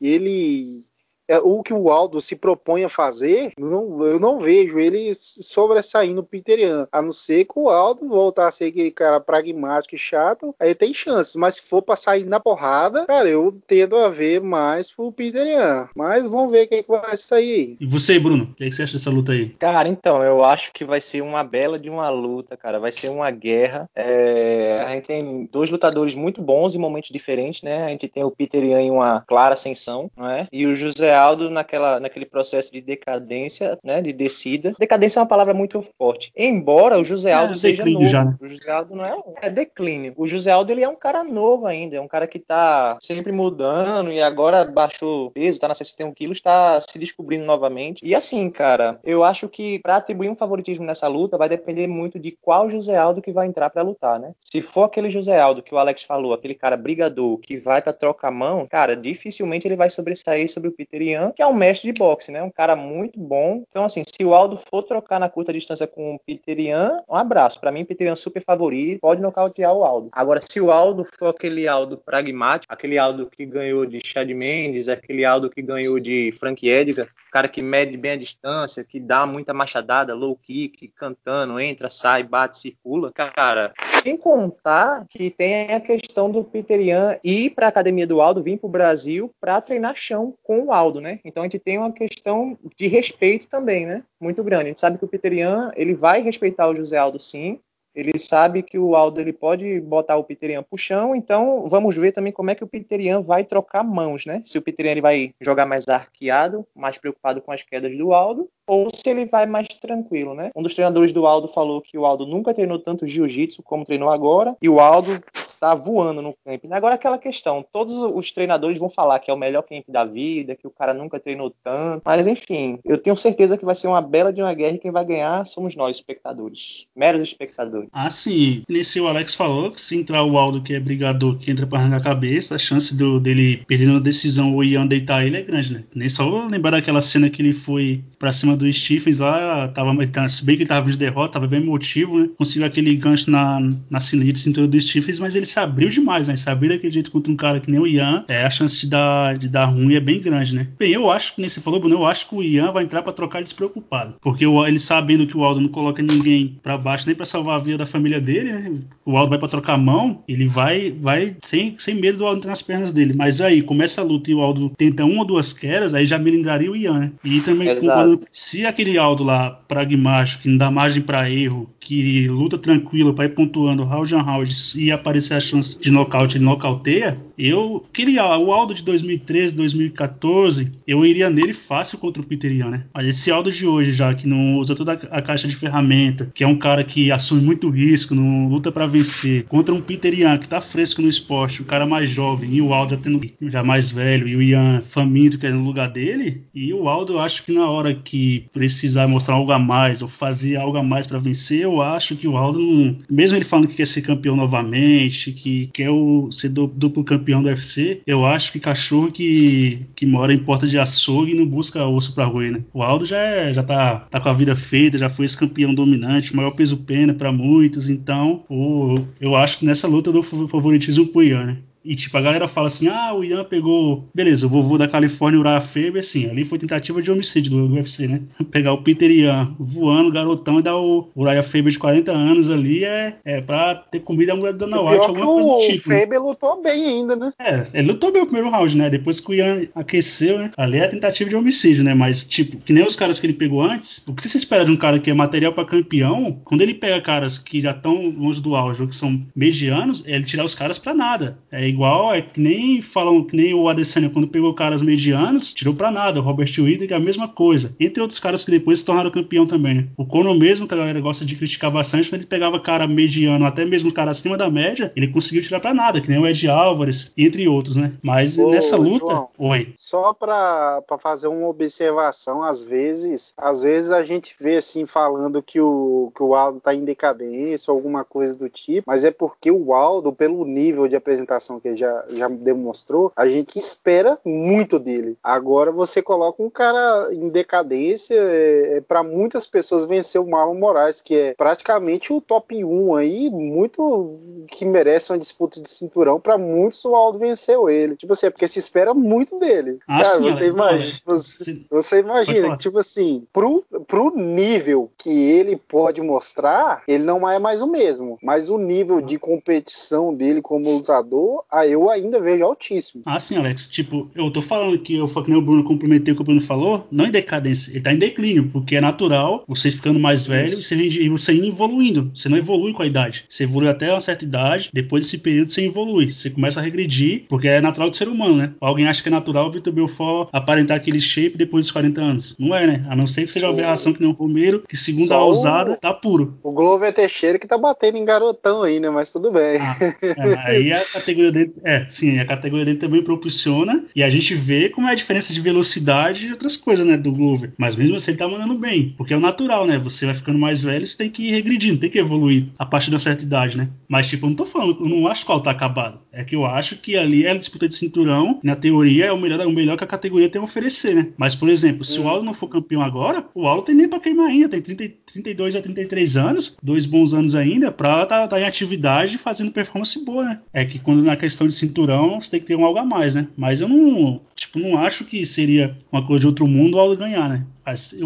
Ele é, o que o Aldo se propõe a fazer, não, eu não vejo ele sobressaindo o Peterian. A não ser que o Aldo voltar a ser aquele cara pragmático e chato, aí tem chances. Mas se for pra sair na porrada, cara, eu tendo a ver mais pro Peterian. Mas vamos ver quem que vai sair aí. E você, Bruno? O que, é que você acha dessa luta aí? Cara, então, eu acho que vai ser uma bela de uma luta, cara. Vai ser uma guerra. É... A gente tem dois lutadores muito bons em momentos diferentes, né? A gente tem o Peterian em uma clara ascensão, não é? E o José Aldo naquela, naquele processo de decadência, né, de descida. Decadência é uma palavra muito forte. Embora o José Aldo é, seja novo. Já, né? O José Aldo não é, é declínio. O José Aldo ele é um cara novo ainda, é um cara que tá sempre mudando e agora baixou peso, tá na 61 quilos, está se descobrindo novamente. E assim, cara, eu acho que para atribuir um favoritismo nessa luta vai depender muito de qual José Aldo que vai entrar para lutar, né? Se for aquele José Aldo que o Alex falou, aquele cara brigador que vai para trocar mão, cara, dificilmente ele vai sobressair sobre o Peter que é um mestre de boxe, né? Um cara muito bom. Então, assim, se o Aldo for trocar na curta distância com o Peter Ian, um abraço. Para mim, Peter Ian super favorito, pode nocautear o Aldo. Agora, se o Aldo for aquele Aldo pragmático, aquele Aldo que ganhou de Chad Mendes, aquele Aldo que ganhou de Frank Edgar, cara que mede bem a distância, que dá muita machadada, low kick, cantando, entra, sai, bate, circula, cara. Sem contar que tem a questão do Peter Ian ir para a academia do Aldo, vir para o Brasil para treinar chão com o Aldo, né? Então a gente tem uma questão de respeito também, né? Muito grande. A gente sabe que o Peter Ian, ele vai respeitar o José Aldo sim, ele sabe que o Aldo ele pode botar o Piterian pro chão, então vamos ver também como é que o Piterian vai trocar mãos, né? Se o Piterian ele vai jogar mais arqueado, mais preocupado com as quedas do Aldo, ou se ele vai mais tranquilo, né? Um dos treinadores do Aldo falou que o Aldo nunca treinou tanto jiu-jitsu como treinou agora, e o Aldo tá voando no camp. Agora aquela questão, todos os treinadores vão falar que é o melhor camp da vida, que o cara nunca treinou tanto, mas enfim, eu tenho certeza que vai ser uma bela de uma guerra e quem vai ganhar somos nós, espectadores, meros espectadores. Ah, sim. Nesse o Alex falou que se entrar o Aldo, que é brigador, que entra pra arrancar a cabeça, a chance do, dele perder uma decisão ou Ian deitar ele é grande, né? Nem só lembrar daquela cena que ele foi pra cima do Stephens lá, tava, se bem que ele tava de derrota, tava bem motivo, né? Conseguiu aquele gancho na, na cintura do Stephens, mas ele se abriu demais, né? Se abrir daquele jeito contra um cara que nem o Ian, é, a chance de dar, de dar ruim é bem grande, né? Bem, eu acho que nem você falou, Bruno, eu acho que o Ian vai entrar para trocar despreocupado. Porque o, ele sabendo que o Aldo não coloca ninguém para baixo nem para salvar a vida da família dele, né? O Aldo vai para trocar mão, ele vai vai sem, sem medo do Aldo entrar nas pernas dele. Mas aí, começa a luta e o Aldo tenta uma ou duas quedas, aí já melindraria o Ian, né? E também, quando, se aquele Aldo lá, pragmático, que não dá margem para erro, que luta tranquilo para ir pontuando round on round e aparecer a chance de nocaute, ele nocauteia, eu queria o Aldo de 2013, 2014, eu iria nele fácil contra o Peter Ian, né? Mas esse Aldo de hoje já, que não usa toda a caixa de ferramenta, que é um cara que assume muito risco, não luta para vencer, contra um Peter Ian que tá fresco no esporte, o cara mais jovem, e o Aldo já tendo já mais velho, e o Ian faminto que é no lugar dele, e o Aldo eu acho que na hora que precisar mostrar algo a mais, ou fazer algo a mais para vencer, eu acho que o Aldo, mesmo ele falando que quer ser campeão novamente, que quer o, ser duplo campeão do UFC, eu acho que cachorro que, que mora em porta de açougue não busca osso pra roer, né? O Aldo já, é, já tá, tá com a vida feita, já foi esse campeão dominante, maior peso pena para muitos, então o, eu acho que nessa luta eu dou favoritismo pro Ian, né? E tipo, a galera fala assim: ah, o Ian pegou. Beleza, o vovô da Califórnia, Uriah Faber, assim, ali foi tentativa de homicídio do, do UFC, né? Pegar o Peter Ian voando, garotão, e dar o Uriah Faber de 40 anos ali é, é pra ter comida a mulher da Dana White, alguma coisa do tipo. O Faber né? lutou bem ainda, né? É, ele lutou bem o primeiro round, né? Depois que o Ian aqueceu, né? Ali é a tentativa de homicídio, né? Mas, tipo, que nem os caras que ele pegou antes, o que você espera de um cara que é material pra campeão, quando ele pega caras que já estão longe do auge ou que são medianos, é ele tirar os caras pra nada. É igual, é que nem falam, que nem o Adesanya quando pegou caras medianos, tirou pra nada. O Robert Whittaker é a mesma coisa. Entre outros caras que depois se tornaram campeão também. Né? O Conor mesmo, que a galera gosta de criticar bastante, quando ele pegava cara mediano, até mesmo cara acima da média, ele conseguiu tirar pra nada, que nem o Ed Álvares, entre outros, né? Mas Ô, nessa luta. João, oi. Só pra, pra fazer uma observação, às vezes, às vezes a gente vê assim falando que o, que o Aldo tá em decadência ou alguma coisa do tipo, mas é porque o Aldo, pelo nível de apresentação que ele já, já demonstrou, a gente espera muito dele. Agora você coloca um cara em decadência, é, é para muitas pessoas vencer o Marlon Moraes, que é praticamente o top 1 aí, muito que merece uma disputa de cinturão. Para muitos, o Aldo venceu ele. Tipo assim, é porque se espera muito dele. Ah, cara, sim, você, imagina, você, você, imagina, tipo assim, pro, pro nível que ele pode mostrar, ele não é mais o mesmo. Mas o nível de competição dele como lutador, aí eu ainda vejo altíssimo. Ah, sim, Alex. Tipo, eu tô falando que eu que nem o Bruno complementei o que o Bruno falou, não em decadência, ele tá em declínio, porque é natural você ficando mais velho e você, você indo evoluindo. Você não evolui com a idade. Você evolui até uma certa idade, depois desse período você evolui. Você começa a regredir, porque é natural do ser humano, né? Alguém acha que é natural o Vitor Belfort aparentar aquele shape depois dos 40 anos. Não é, né? A não ser que seja uma aberração que nem o Romero, que segundo Só a ousada, tá puro. O Glover Teixeira que tá batendo em garotão aí, né? Mas tudo bem. Ah, é, aí a categoria dele. É, sim, a categoria dele também propulsiona. E a gente vê como é a diferença de velocidade e outras coisas, né? Do Glover. Mas mesmo assim ele tá mandando bem. Porque é o natural, né? Você vai ficando mais velho, você tem que ir regredindo, tem que evoluir a partir de uma certa idade, né? Mas, tipo, eu não tô falando, eu não acho que o tá acabado. É que eu acho que ali é a disputa de cinturão, na teoria, é o melhor, o melhor que a categoria tem a oferecer, né? Mas, por exemplo, se hum. o Aldo não for campeão agora, o Aldo tem nem pra queimar ainda, tem 30, 32 a 33 anos, dois bons anos ainda, pra estar tá, tá em atividade fazendo performance boa, né? É que quando na questão de cinturão, você tem que ter um algo a mais, né? Mas eu não, tipo, não acho que seria uma coisa de outro mundo o Aldo ganhar, né?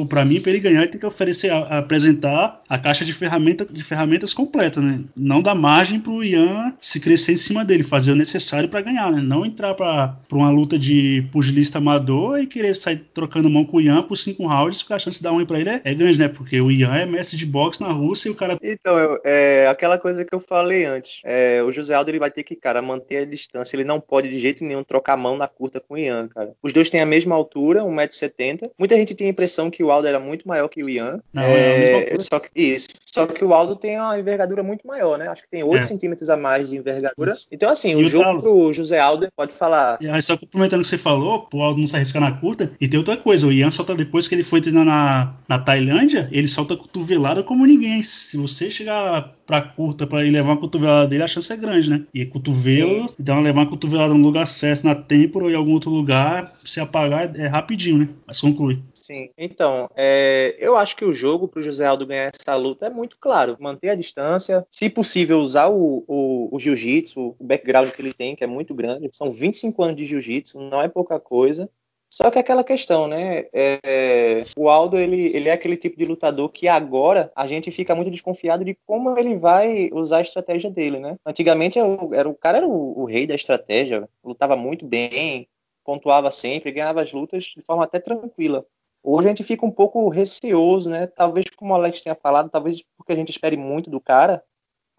Para mim para ele ganhar ele tem que oferecer a, apresentar a caixa de, ferramenta, de ferramentas completa né? Não dar margem para o Ian se crescer em cima dele fazer o necessário para ganhar né? Não entrar para uma luta de pugilista amador e querer sair trocando mão com o Ian por cinco rounds porque a chance de dar um para ele é, é, grande né? Porque o Ian é mestre de boxe na Rússia e o cara então eu, é aquela coisa que eu falei antes. É, o José Aldo ele vai ter que cara manter a distância. Ele não pode de jeito nenhum trocar mão na curta com o Ian cara. Os dois têm a mesma altura 1,70m muita gente tem a impressão impressão que o Aldo era muito maior que o Ian. Não, é, é só que, isso. Só que o Aldo tem uma envergadura muito maior, né? Acho que tem 8 é. centímetros a mais de envergadura. Isso. Então, assim, e o jogo Carlos? pro José Aldo pode falar. E aí, só complementando o que você falou, o Aldo não se arrisca na curta. E tem outra coisa, o Ian solta depois que ele foi treinar na, na Tailândia, ele solta cotovelada como ninguém. Se você chegar pra curta pra ir levar uma cotovelada dele, a chance é grande, né? E cotovelo, Sim. então levar uma cotovelada no lugar certo, na têmpora ou em algum outro lugar, se apagar é rapidinho, né? Mas conclui. Sim. Então, é, eu acho que o jogo pro José Aldo ganhar essa luta é muito claro: manter a distância, se possível, usar o, o, o jiu-jitsu, o background que ele tem, que é muito grande. São 25 anos de jiu-jitsu, não é pouca coisa. Só que aquela questão, né? É, o Aldo, ele, ele é aquele tipo de lutador que agora a gente fica muito desconfiado de como ele vai usar a estratégia dele, né? Antigamente era, o cara era o, o rei da estratégia, lutava muito bem, pontuava sempre, ganhava as lutas de forma até tranquila. Hoje a gente fica um pouco receoso, né? Talvez como o Alex tenha falado, talvez porque a gente espere muito do cara,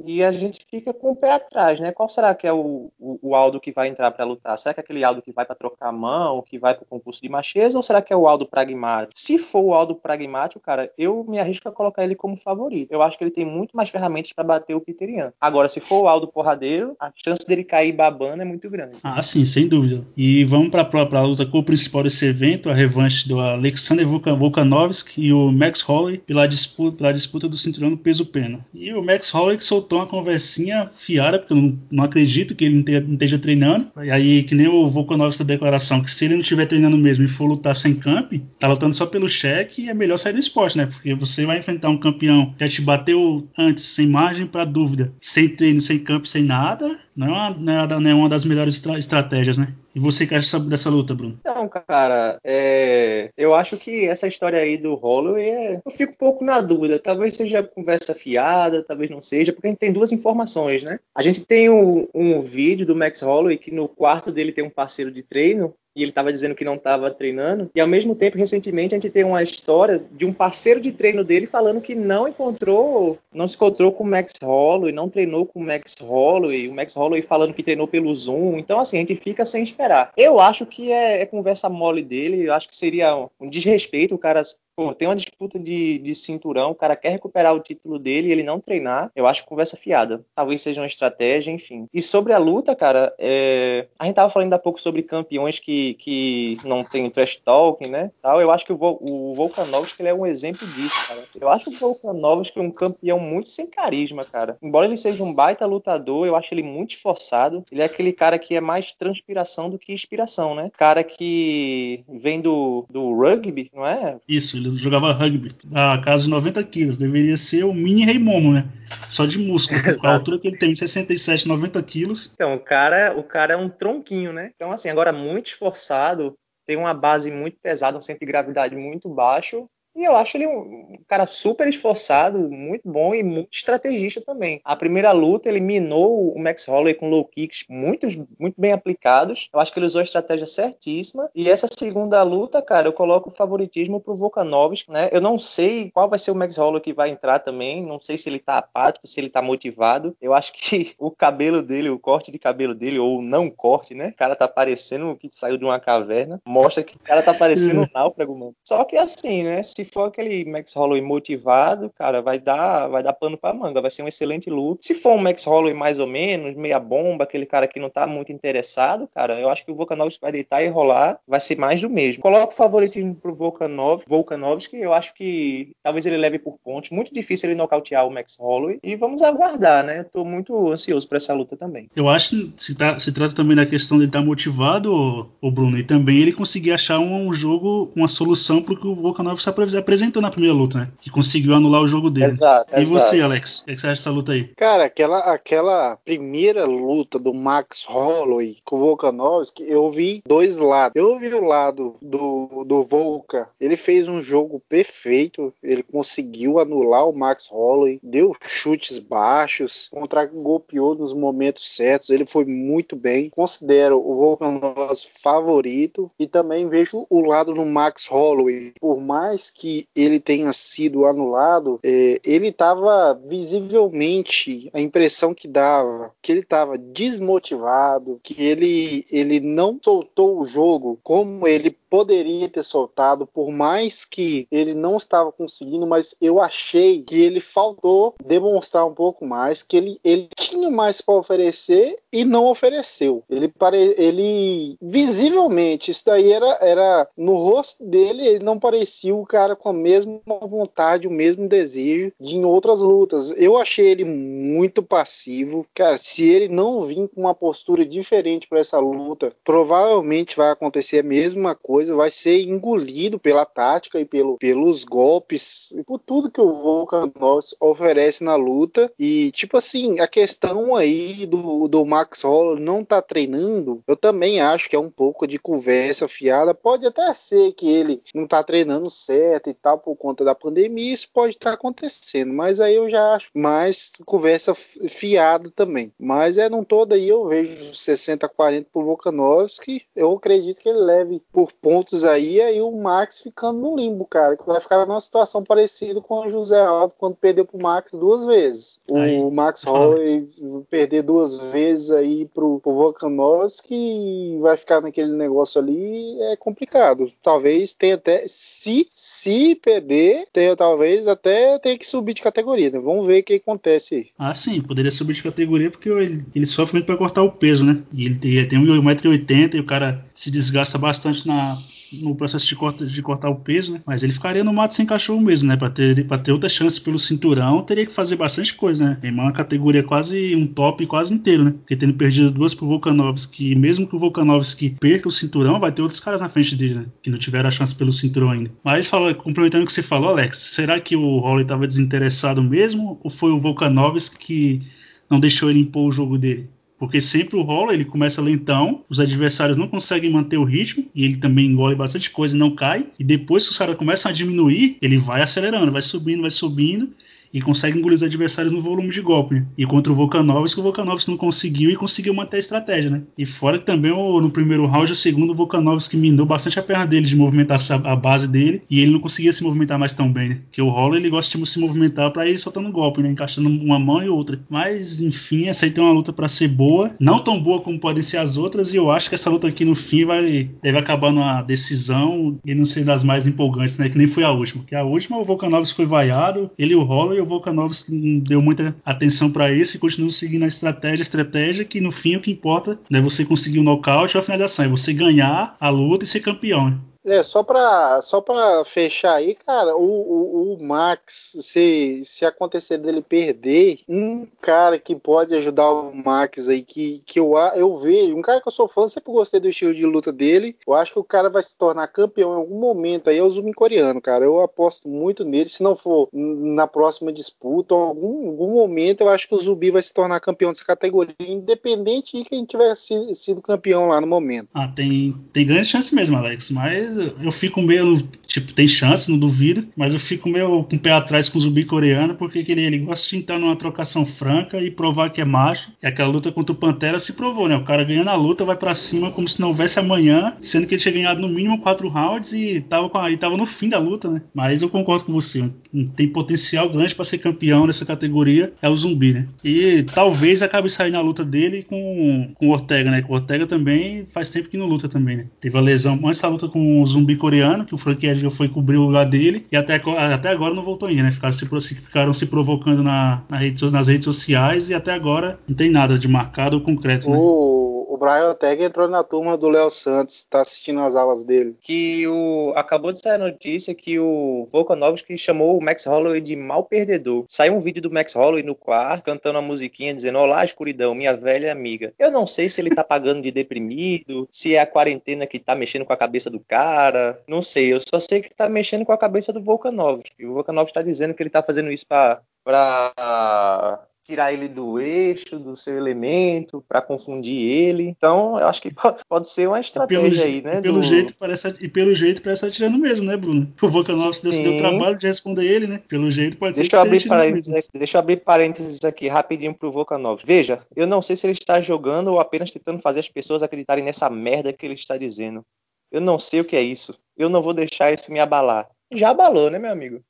e a gente fica com o pé atrás, né? Qual será que é o, o, o Aldo que vai entrar para lutar? Será que é aquele Aldo que vai para trocar a mão, que vai para o concurso de macheza, ou será que é o Aldo pragmático? Se for o Aldo pragmático, cara, eu me arrisco a colocar ele como favorito. Eu acho que ele tem muito mais ferramentas para bater o Piterian. Agora, se for o Aldo porradeiro, a chance dele cair babando é muito grande. Ah, sim, sem dúvida. E vamos para a luta com o principal desse evento, a revanche do Alexander Volkanovski e o Max Holloway pela disputa, pela disputa do cinturão do peso pena. E o Max Holloway soltou soltou uma conversinha fiada, porque eu não, não acredito que ele não esteja treinando. E aí, que nem o Volkanovski da declaração, que se ele não estiver treinando mesmo e for lutar sem camp, tá lutando só pelo cheque, é melhor sair do esporte, né? Porque você vai enfrentar um campeão que já te bateu antes, sem margem para dúvida, sem treino, sem camp, sem nada, não é uma, não é uma das melhores estratégias, né? E você que acha dessa luta, Bruno? Então, cara, é... eu acho que essa história aí do Holloway, é... eu fico um pouco na dúvida. Talvez seja conversa fiada, talvez não seja, porque a gente tem duas informações, né? A gente tem um, um vídeo do Max Holloway que no quarto dele tem um parceiro de treino e ele estava dizendo que não estava treinando. E ao mesmo tempo, recentemente, a gente tem uma história de um parceiro de treino dele falando que não encontrou, não se encontrou com o Max Holloway, não treinou com o Max Holloway, o Max Holloway falando que treinou pelo Zoom. Então, assim, a gente fica sem esperar. Eu acho que é, é conversa mole dele, eu acho que seria um desrespeito o cara Pô, tem uma disputa de, de cinturão, o cara quer recuperar o título dele e ele não treinar, eu acho conversa fiada. Talvez seja uma estratégia, enfim. E sobre a luta, cara, é... a gente tava falando há pouco sobre campeões que, que não tem trash talking, né? Tal. Eu acho que o, o Volkanovski ele é um exemplo disso, cara. Eu acho o Volkanovski um campeão muito sem carisma, cara. Embora ele seja um baita lutador, eu acho ele muito esforçado. Ele é aquele cara que é mais transpiração do que inspiração, né? Cara que vem do, do rugby, não é? Isso, ele jogava rugby a casa de 90 quilos. Deveria ser o mini Rei Momo, né? Só de músculo. a altura que ele tem, 67, 90 quilos. Então, o cara, o cara é um tronquinho, né? Então, assim, agora muito esforçado, tem uma base muito pesada, um centro de gravidade muito baixo e eu acho ele um cara super esforçado, muito bom e muito estrategista também. A primeira luta ele minou o Max Holloway com low kicks muito, muito bem aplicados. Eu acho que ele usou a estratégia certíssima. E essa segunda luta, cara, eu coloco o favoritismo pro Volkanovski, né? Eu não sei qual vai ser o Max Holloway que vai entrar também. Não sei se ele tá apático, se ele tá motivado. Eu acho que o cabelo dele, o corte de cabelo dele, ou não corte, né? O cara tá parecendo que saiu de uma caverna. Mostra que o cara tá parecendo um náufrago, mano. Só que assim, né? Se for aquele Max Holloway motivado, cara, vai dar, vai dar pano pra manga, vai ser um excelente luta. Se for um Max Holloway mais ou menos, meia bomba, aquele cara que não tá muito interessado, cara, eu acho que o Volkanovski vai deitar e rolar, vai ser mais do mesmo. Coloco o favoritismo pro Volkanov, Volkanovski, eu acho que talvez ele leve por pontos, muito difícil ele nocautear o Max Holloway, e vamos aguardar, né? Tô muito ansioso para essa luta também. Eu acho que se, tá, se trata também da questão dele estar tá motivado, o Bruno, e também ele conseguir achar um, jogo, uma solução pro que o Volkanovski apresentou na primeira luta, né? Que conseguiu anular o jogo dele. Exato, e exato. você, Alex? O que você acha dessa luta aí? Cara, aquela, aquela primeira luta do Max Holloway com o Volkanovski, eu vi dois lados. Eu vi o lado do, do Volka, ele fez um jogo perfeito, ele conseguiu anular o Max Holloway, deu chutes baixos, contra-golpeou nos momentos certos, ele foi muito bem. Considero o Volkanovski favorito e também vejo o lado do Max Holloway, por mais que ele tenha sido anulado, é, ele estava visivelmente a impressão que dava que ele estava desmotivado, que ele ele não soltou o jogo como ele poderia ter soltado, por mais que ele não estava conseguindo, mas eu achei que ele faltou demonstrar um pouco mais, que ele, ele tinha mais para oferecer e não ofereceu. Ele, pare, ele visivelmente, isso daí era, era no rosto dele, ele não parecia o cara com a mesma vontade, o mesmo desejo de em outras lutas. Eu achei ele muito passivo. Cara, se ele não vir com uma postura diferente para essa luta, provavelmente vai acontecer a mesma coisa coisa, vai ser engolido pela tática e pelo, pelos golpes e por tudo que o Volkanovski oferece na luta. E, tipo assim, a questão aí do, do Max Holloway não tá treinando, eu também acho que é um pouco de conversa fiada. Pode até ser que ele não tá treinando certo e tal por conta da pandemia, isso pode estar tá acontecendo, mas aí eu já acho mais conversa fiada também. Mas é num todo aí eu vejo 60-40 pro Volkanovski, eu acredito que ele leve por pontos aí, aí o Max ficando no limbo, cara, que vai ficar numa situação parecida com o José Aldo quando perdeu pro Max duas vezes. Aí, o Max Holloway perder duas vezes aí pro, pro Volkanovski vai ficar naquele negócio ali, é complicado. Talvez tenha até, se, se perder, tenha talvez até tenha que subir de categoria. Né? Vamos ver o que acontece aí. Ah, sim, poderia subir de categoria porque ele, ele sofre muito para cortar o peso, né? E ele tem, ele tem 1,80m e o cara se desgasta bastante na, no processo de, corta, de cortar o peso, né? Mas ele ficaria no mato sem cachorro mesmo, né? Pra ter, pra ter outra chance pelo cinturão, teria que fazer bastante coisa, né? É uma categoria quase um top quase inteiro, né? Porque tendo perdido duas pro Volkanovski, mesmo que o Volkanovski perca o cinturão, vai ter outros caras na frente dele, né? Que não tiveram a chance pelo cinturão ainda. Mas fala, complementando o que você falou, Alex, será que o Holly estava desinteressado mesmo? Ou foi o Volkanovski que não deixou ele impor o jogo dele? Porque sempre o rola, ele começa lentão, os adversários não conseguem manter o ritmo, e ele também engole bastante coisa e não cai. E depois que os caras começam a diminuir, ele vai acelerando, vai subindo, vai subindo e consegue engolir os adversários no volume de golpe. E contra o Volkanovski, o Volkanovski não conseguiu e conseguiu manter a estratégia, né? E fora que também no primeiro round, o segundo, o Volkanovski minou bastante a perna dele de movimentar a base dele e ele não conseguia se movimentar mais tão bem, né? Porque o Holler ele gosta de se movimentar para ir soltando golpe, né? Encaixando uma mão e outra. Mas, enfim, essa aí tem uma luta para ser boa. Não tão boa como podem ser as outras, e eu acho que essa luta aqui no fim vai deve acabar numa decisão e não ser das mais empolgantes, né? Que nem foi a última. Que a última, o Volkanovski foi vaiado, ele e o Holler o Volkanovski não deu muita atenção para isso e continuou seguindo a estratégia, a estratégia que no fim o que importa é você conseguir o um nocaute ou a finalização, é você ganhar a luta e ser campeão. É, só para só pra fechar aí, cara, o, o, o, Max, se, se acontecer dele perder, um cara que pode ajudar o Max aí, que, que eu, eu vejo, um cara que eu sou fã, sempre gostei do estilo de luta dele, eu acho que o cara vai se tornar campeão em algum momento aí, é o Zumi coreano, cara, eu aposto muito nele, se não for na próxima disputa, em algum, algum momento eu acho que o Zubi vai se tornar campeão dessa categoria, independente de quem tiver sido, sido campeão lá no momento. Ah, tem, tem grande chance mesmo, Alex, mas eu fico meio. Tipo, tem chance, não duvido, mas eu fico meio com o pé atrás com o zumbi coreano, porque ele, ele gosta de entrar numa trocação franca e provar que é macho. E aquela luta contra o Pantera se provou, né? O cara ganhando a luta vai para cima como se não houvesse amanhã, sendo que ele tinha ganhado no mínimo quatro rounds e tava, com a, e tava no fim da luta, né? Mas eu concordo com você. Tem potencial grande para ser campeão nessa categoria, é o zumbi, né? E talvez acabe saindo a luta dele com, com o Ortega, né? O Ortega também faz tempo que não luta também, né? Teve a lesão antes da luta com zumbi coreano, que o Frank Edgar foi cobrir o lugar dele, e até, até agora não voltou ainda, né? Ficaram se, ficaram se provocando na, na rede, nas redes sociais e até agora não tem nada de marcado ou concreto, né? O, o Brian Ortega entrou na turma do Léo Santos, tá assistindo as aulas dele. Que o acabou de sair a notícia que o Volkanovski chamou o Max Holloway de mal perdedor. Saiu um vídeo do Max Holloway no quarto cantando uma musiquinha dizendo: "Olá, escuridão, minha velha amiga". Eu não sei se ele tá pagando de deprimido, se é a quarentena que tá mexendo com a cabeça do cara, não sei. Eu só sei que tá mexendo com a cabeça do Volkanovski. O Volkanovski tá dizendo que ele tá fazendo isso para para tirar ele do eixo, do seu elemento, para confundir ele. Então, eu acho que pode ser uma estratégia pelo, aí, né? Pelo, do... jeito parece, e pelo jeito parece estar tirando mesmo, né, Bruno? O Volkanovski deu o trabalho de responder ele, né? Pelo jeito pode deixa ser eu abrir parênteses aqui, Deixa eu abrir parênteses aqui rapidinho pro Volkanovski. Veja, eu não sei se ele está jogando ou apenas tentando fazer as pessoas acreditarem nessa merda que ele está dizendo. Eu não sei o que é isso. Eu não vou deixar isso me abalar. Já abalou, né, meu amigo?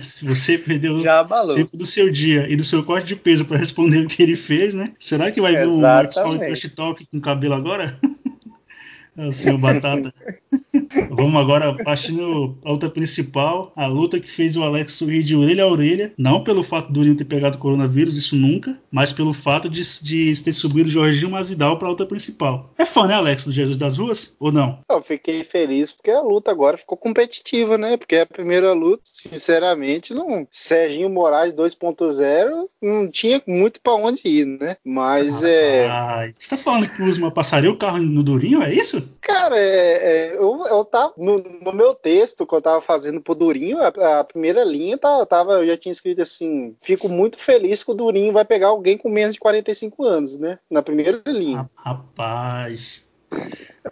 Se você perdeu o tempo do seu dia e do seu corte de peso para responder o que ele fez, né? Será que vai vir um Max Trash Talk com cabelo agora? é o seu Batata. Vamos agora partindo a luta principal, a luta que fez o Alex sorrir de orelha a orelha, não pelo fato do Durinho ter pegado coronavírus, isso nunca, mas pelo fato de, de ter subido o Jorginho Masvidal para a luta principal. É fã, né, Alex, do Jesus das Ruas? Ou não? Eu fiquei feliz porque a luta agora ficou competitiva, né? Porque a primeira luta, sinceramente, não. Serginho Moraes 2.0 não tinha muito para onde ir, né? Mas ah, é. Ai. Você tá falando que o Usman passaria o carro no Durinho, é isso? Cara, é, é, eu, eu tava. No, no, meu texto que eu tava fazendo pro Durinho, a, a primeira linha tava, tava, eu já tinha escrito assim: fico muito feliz que o Durinho vai pegar alguém com menos de 45 anos, né? Na primeira linha. Rapaz.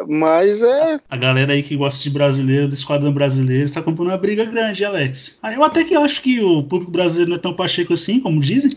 Mas é. A galera aí que gosta de brasileiro, do esquadrão brasileiro, está comprando uma briga grande, Alex. Ah, eu até que acho que o público brasileiro não é tão pacheco assim, como dizem.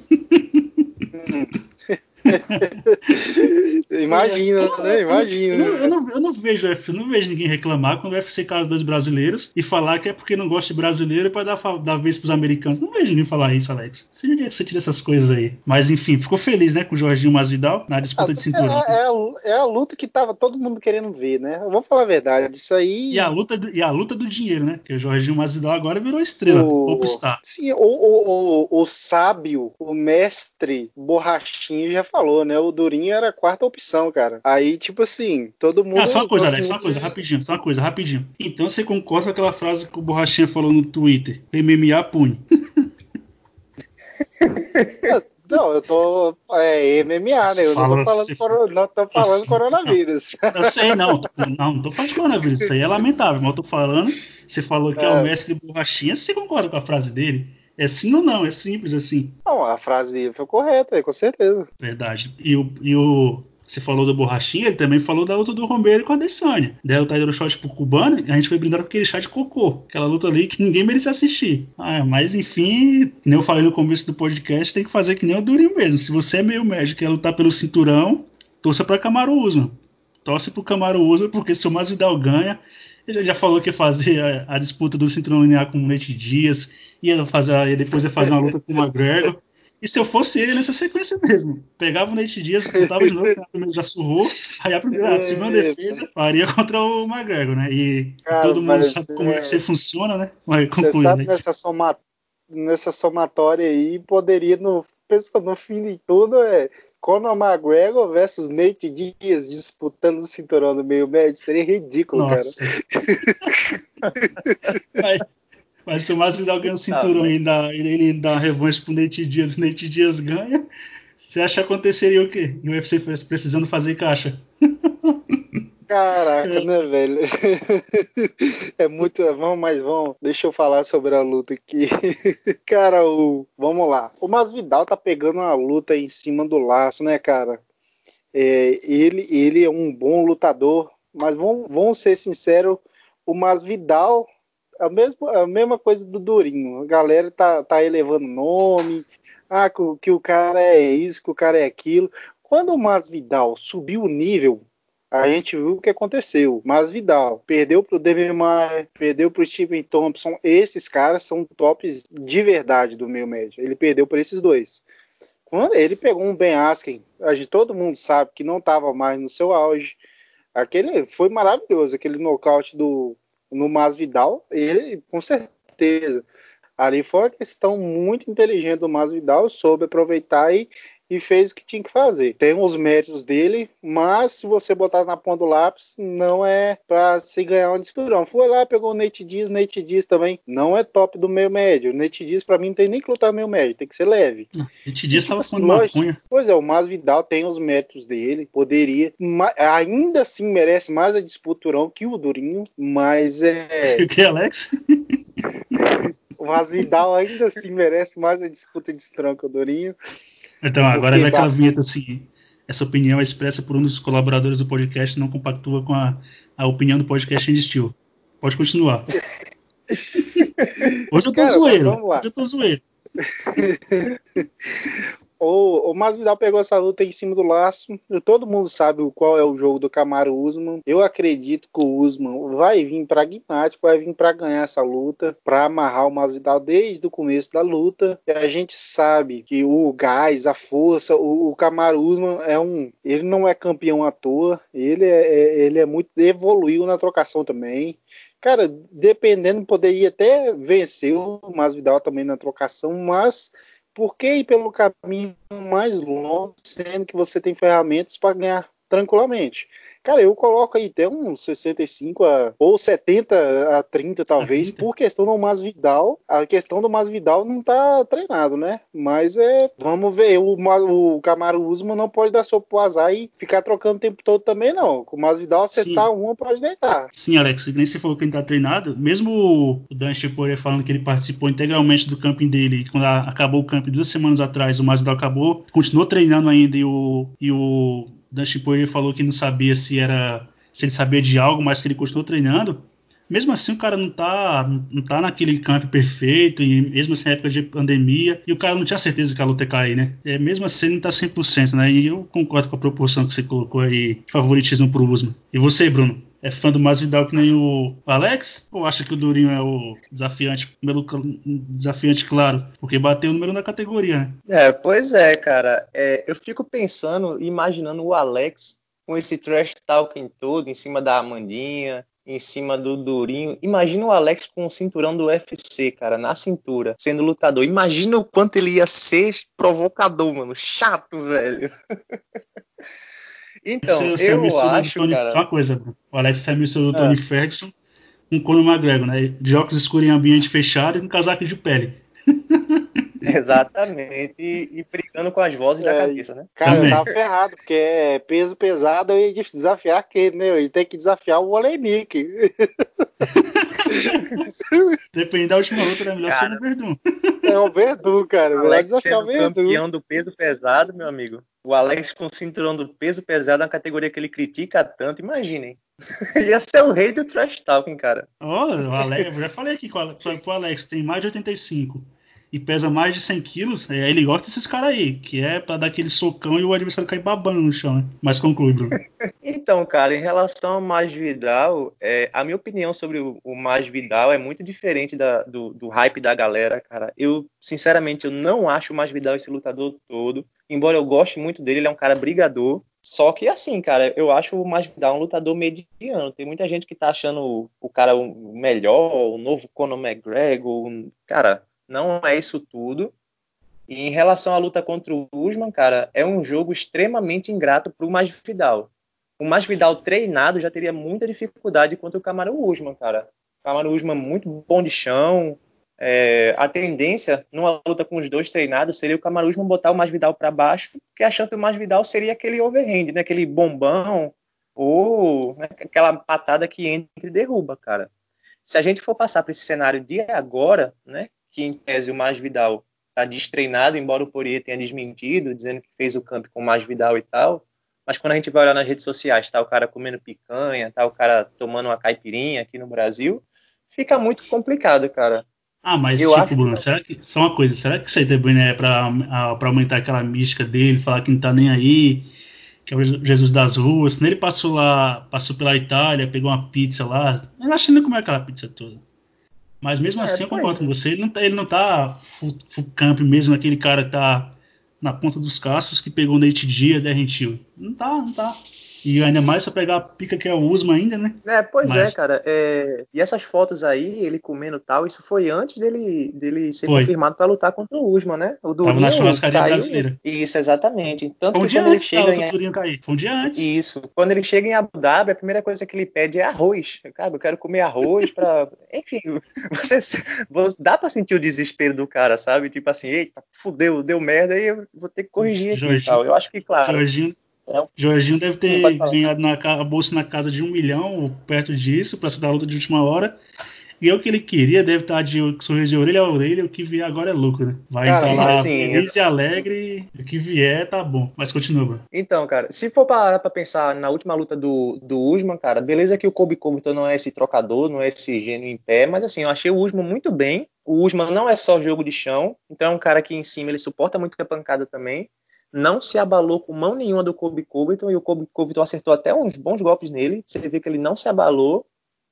Imagina, né? Imagina. Eu, eu, não, eu não vejo eu não vejo ninguém reclamar quando o UFC casa dois brasileiros e falar que é porque não gosta de brasileiro para dar, dar vez pros americanos. Não vejo ninguém falar isso, Alex. Você onde é que você tira essas coisas aí? Mas enfim, ficou feliz, né, com o Jorginho Masvidal na disputa de cinturão. É, é, a, é, a, luta que tava todo mundo querendo ver, né? Eu vou falar a verdade, isso aí. E a luta do, e a luta do dinheiro, né? Que o Jorginho Masvidal agora virou estrela, o popstar. Sim, o, o, o, o sábio, o mestre borrachinho já falou, né? O Durinho era a quarta opção, cara. Aí, tipo assim, todo mundo. Ah, só uma coisa, Alex, só uma coisa, rapidinho, só uma coisa, rapidinho. Então você concorda com aquela frase que o Borrachinha falou no Twitter? MMA pune. Não, eu tô. É MMA, né? Eu não tô falando, coro... não tô falando assim, coronavírus. Não, eu sei, não. Não, não tô falando coronavírus. Isso aí é lamentável, mas eu tô falando. Você falou que é, é o mestre borrachinha, você concorda com a frase dele? É sim ou não? É simples assim. Não, a frase foi correta, com certeza. Verdade. E o, e o você falou do Borrachinha, ele também falou da luta do Romero com a Adesanya. Daí o Tyler Shot pro Cubano, a gente foi brindar com aquele chá de cocô. Aquela luta ali que ninguém merecia assistir. Ah, mas enfim, nem eu falei no começo do podcast, tem que fazer que nem o Durinho mesmo. Se você é meio médio e quer lutar pelo cinturão, torça pra Camaro Usman. Torce pro Camaro Usman, porque se o Masvidal ganha, ele já falou que ia fazer a, a disputa do cinturão linear com o Nate Dias, ia fazer, ia depois ia fazer uma luta com o McGregor. E se eu fosse ele nessa sequência mesmo, pegava o Nate Dias, botava de novo, primeiro já surrou, aí a primeira, a segunda é, defesa faria contra o McGregor, né? E Cara, todo mundo sabe como é... você funciona, né? Vai concluir, você sabe né? nessa, soma... nessa somatória aí, poderia, no, no fim de tudo, é Conor McGregor versus Nate Dias disputando o cinturão do meio médio, seria ridículo, Nossa. cara. Mas se o Masvidal ganha o cinturão ah, e dá, ele dá revanche pro Nate Dias e o Nate Dias ganha, você acha que aconteceria o quê? E o UFC precisando fazer caixa. Caraca, é. né, velho? É muito. Vamos, mas vamos. Deixa eu falar sobre a luta aqui. Cara, o. Vamos lá. O Masvidal tá pegando uma luta em cima do laço, né, cara? É, ele, ele é um bom lutador, mas vamos, vamos ser sinceros, o Masvidal a mesma, a mesma coisa do Durinho. A galera tá, tá elevando nome, ah, que, que o cara é isso, que o cara é aquilo. Quando o Masvidal subiu o nível, a gente viu o que aconteceu. Masvidal perdeu pro David Maia, perdeu pro Stephen Thompson. Esses caras são tops de verdade do meio médio. Ele perdeu para esses dois. Quando ele pegou um Ben Askren, a gente, todo mundo sabe que não estava mais no seu auge. Aquele foi maravilhoso, aquele nocaute do no Masvidal, ele com certeza. Ali foi uma questão muito inteligente do Masvidal, soube aproveitar e e fez o que tinha que fazer. Tem os méritos dele, mas se você botar na ponta do lápis, não é para se ganhar um disputrão. Foi lá, pegou o Nate Diaz, Nate Diaz também não é top do meio médio. O Nate Diaz para mim não tem nem que lutar meio médio, tem que ser leve. Nate Diaz estava tipo, assim, maconha. Pois é, o Masvidal tem os méritos dele, poderia, ainda assim merece mais a disputurão que o Durinho, mas é... O que, Alex? o Masvidal ainda assim merece mais a disputa de que o Durinho. Então, agora vai aquela vinheta assim. Essa opinião é expressa por um dos colaboradores do podcast não compactua com a, a opinião do podcast em estilo. Pode continuar. Hoje eu tô Cara, zoeiro. Hoje eu tô zoeiro. O, o Masvidal pegou essa luta em cima do laço. Todo mundo sabe qual é o jogo do Camaro Usman. Eu acredito que o Usman vai vir pragmático, vai vir para ganhar essa luta, para amarrar o Masvidal desde o começo da luta. E a gente sabe que o gás, a força, o, o Camaro Usman é um, ele não é campeão à toa. Ele é, é ele é muito evoluiu na trocação também. Cara, dependendo, poderia até vencer o Masvidal também na trocação, mas por que ir pelo caminho mais longo, sendo que você tem ferramentas para ganhar tranquilamente? Cara, eu coloco aí até uns 65 a, ou 70 a 30, talvez, por questão do Masvidal. A questão do Masvidal não tá treinado, né? Mas é. Vamos ver. O, o Camaro Usman não pode dar sopa pro azar e ficar trocando o tempo todo também, não. Com o Masvidal, acertar Sim. uma, pode deitar. Sim, Alex, nem você falou que ele tá treinado. Mesmo o Dan Shepore falando que ele participou integralmente do camping dele, quando acabou o camping duas semanas atrás, o Masvidal acabou, continuou treinando ainda e o. E o Dan Chipotle falou que não sabia se era se ele sabia de algo, mas que ele continuou treinando. Mesmo assim, o cara não tá, não tá naquele campo perfeito, e mesmo assim, época de pandemia, e o cara não tinha certeza que a luta ia cair, né? É, mesmo assim, ele não tá 100%, né? E eu concordo com a proporção que você colocou aí de favoritismo pro Usman. E você, Bruno? É fã do Masvidal que nem o Alex? Ou acha que o Durinho é o desafiante, pelo desafiante claro? Porque bateu o número na categoria, né? É, pois é, cara. É, eu fico pensando, imaginando o Alex com esse trash talking todo em cima da Amandinha, em cima do Durinho. Imagina o Alex com o cinturão do UFC, cara, na cintura, sendo lutador. Imagina o quanto ele ia ser provocador, mano. Chato, velho. Então, você, eu acho, Tony, cara... Só uma coisa, o Alex é mistura do Tony é. Ferguson com Conor McGregor, né? De óculos escuros em ambiente fechado e com casaco de pele. Exatamente, e, e, brigando com as vozes é, da cabeça, né? Cara, Também. eu tava ferrado, porque é peso pesado, eu ia desafiar quem, né? Eu ia ter que desafiar o Olenik. Depende da última luta, era melhor ser o Verdun. É o Verdun, cara. Melhor desafiar o Verdun. campeão do peso pesado, meu amigo. O Alex com o cinturão do peso pesado, na categoria que ele critica tanto, imaginem. Ia ser o rei do trash talking, cara. Oh, o Alex, eu já falei aqui com o Alex, tem mais de 85 e pesa mais de 100 quilos, é, ele gosta desses caras aí, que é para dar aquele socão e o adversário cair babando no chão. Né? Mas conclui, Bruno. então, cara, em relação ao Masvidal, é, a minha opinião sobre o, o Masvidal é muito diferente da, do, do, hype da galera, cara. Eu, sinceramente, eu não acho o Masvidal esse lutador todo. Embora eu goste muito dele, ele é um cara brigador. Só que assim, cara, eu acho o Masvidal um lutador mediano. Tem muita gente que tá achando o, cara o melhor, o novo Conor McGregor. Cara, não é isso tudo. E em relação à luta contra o Usman, cara, é um jogo extremamente ingrato para o Masvidal. O Masvidal treinado já teria muita dificuldade contra o Camaro Usman, cara. O Camaro Usman muito bom de chão. É, a tendência numa luta com os dois treinados seria o Camaro Usman botar o Masvidal para baixo, porque achando que o Masvidal seria aquele overhand, né? aquele bombão ou né? aquela patada que entra e derruba, cara. Se a gente for passar para esse cenário de agora, né, que em tese o Masvidal está destreinado, embora o Poirier tenha desmentido, dizendo que fez o camp com o Masvidal e tal. Mas quando a gente vai olhar nas redes sociais, tá o cara comendo picanha, tá o cara tomando uma caipirinha aqui no Brasil, fica muito complicado, cara. Ah, mas eu tipo, Bruno, que... será que. Só uma coisa, será que isso aí também é pra, pra aumentar aquela mística dele, falar que não tá nem aí, que é o Jesus das ruas? Ele passou lá, passou pela Itália, pegou uma pizza lá. Imagina como é aquela pizza toda. Mas mesmo é, assim, eu concordo com você. Ele não, tá, ele não tá full, full camp mesmo, aquele cara que tá na ponta dos caços que pegou Nate Diaz, derretiu. Não tá, não tá. E ainda mais pra pegar a pica que é o Usma ainda, né? É, pois Mas... é, cara. É... E essas fotos aí, ele comendo tal, isso foi antes dele, dele ser foi. confirmado para lutar contra o Usma, né? O Durinho Tava na churrascaria caiu... brasileira. Isso, exatamente. Tanto foi um dia antes ele chega em... Durinho cair. Foi um dia antes. Isso. Quando ele chega em Abu Dhabi, a primeira coisa que ele pede é arroz. Cara, eu quero comer arroz para... Enfim, você... dá para sentir o desespero do cara, sabe? Tipo assim, eita, fudeu, deu merda, aí eu vou ter que corrigir aqui e tal. Eu acho que, claro... Jorginho é. Jorginho deve ter ganhado na, a bolsa na casa de um milhão, ou perto disso, para se dar luta de última hora. E é o que ele queria, deve estar de sorriso de orelha a orelha, o que vier agora é lucro, né? Vai Cara, lá, assim, feliz e alegre, o que vier tá bom. Mas continua, Bruno. Então, cara, se for parar pra pensar na última luta do, do Usman, cara, beleza que o Kobe Covington não é esse trocador, não é esse gênio em pé, mas assim, eu achei o Usman muito bem. O Usman não é só jogo de chão, então é um cara que em cima ele suporta muito a pancada também. Não se abalou com mão nenhuma do Kobe Covington e o Kobe Covington acertou até uns bons golpes nele. Você vê que ele não se abalou.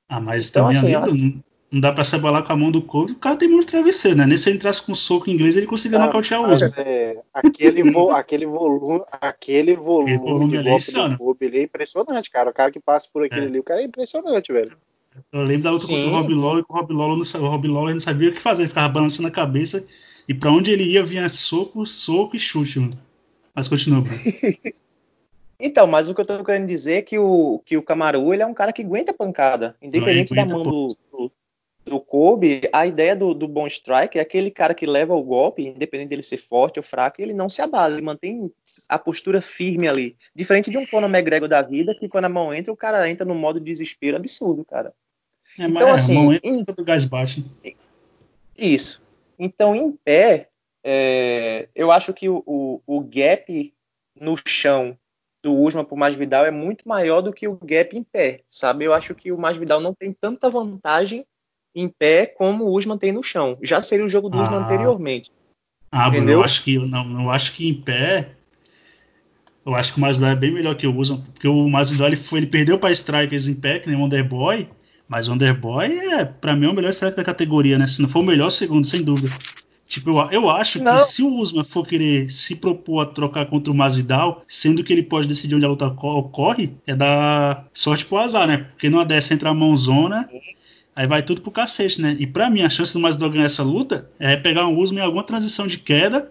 Ah, mas Então, também assim, ali, Bruno, não dá pra se abalar com a mão do Kobe, o cara tem muito travesseiro, né? Nem se ele entrasse com soco inglês, ele conseguia Ah, nocautear o mas, Usman. é, aquele, vo, aquele volume, aquele volume volume de ali é golpe insano. do Kobe, ele é impressionante, cara. O cara que passa por aquele É. ali, o cara é impressionante, velho. Eu lembro da luta Sim. contra o Rob Lawler, que o Rob Lawler não, o Rob Lawler não sabia o que fazer, ele ficava balançando a cabeça e pra onde ele ia vinha soco, soco e chute, mano. Mas continua, Bruno. Então, mas o que eu tô querendo dizer é que o, que o Kamaru, ele é um cara que aguenta pancada. Independente ele da aguenta, mão do, do, do Kobe, a ideia do, do bom strike é aquele cara que leva o golpe, independente dele ser forte ou fraco, ele não se abala, ele mantém a postura firme ali. Diferente de um Conor McGregor da vida, que quando a mão entra, o cara entra num modo de desespero absurdo, cara. É, Então, é, assim, a mão entra em- o gás bate. Isso. Então, em pé, é, eu acho que o, o, o gap no chão do Usman pro Masvidal é muito maior do que o gap em pé, sabe? Eu acho que o Masvidal não tem tanta vantagem em pé como o Usman tem no chão. Já seria o jogo do Usman Ah. anteriormente. Ah, Bruno, eu acho que não, eu acho que em pé. Eu acho que o Masvidal é bem melhor que o Usman, porque o Masvidal ele, foi, ele perdeu para strikers em pé, que nem o Underboy, mas o Underboy é, pra mim, é o melhor striker da categoria, né? Se não for o melhor, segundo, sem dúvida. Tipo, eu, eu acho Não. que se o Usman for querer se propor a trocar contra o Masvidal, sendo que ele pode decidir onde a luta co- ocorre, é dar sorte pro azar, né? Porque numa dessa entra a mãozona, aí vai tudo pro cacete, né? E pra mim, a chance do Masvidal ganhar essa luta é pegar um Usman em alguma transição de queda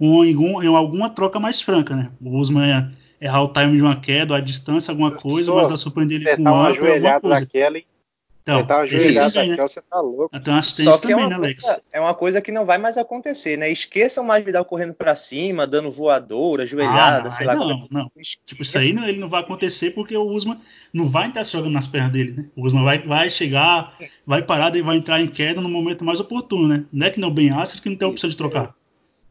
ou em, algum- em alguma troca mais franca, né? O Usman é errar o time de uma queda, a distância, alguma coisa, mas vai surpreender ele Você com tá um uma upper, alguma Então, você tá ajoelhada né? daquela, você tá louco. Uma assistência Só que é também, uma, né, Alex? coisa, é uma coisa que não vai mais acontecer, né? Esqueçam o Masvidal correndo pra cima, dando voadora, Ah, joelhada, não, sei lá. não, não. Tipo, isso aí não, ele não vai acontecer porque o Usman não vai estar jogando nas pernas dele, né? O Usman vai, vai chegar, vai parar e vai entrar em queda no momento mais oportuno, né? Não é que não o Ben Askren que não tem a opção de trocar.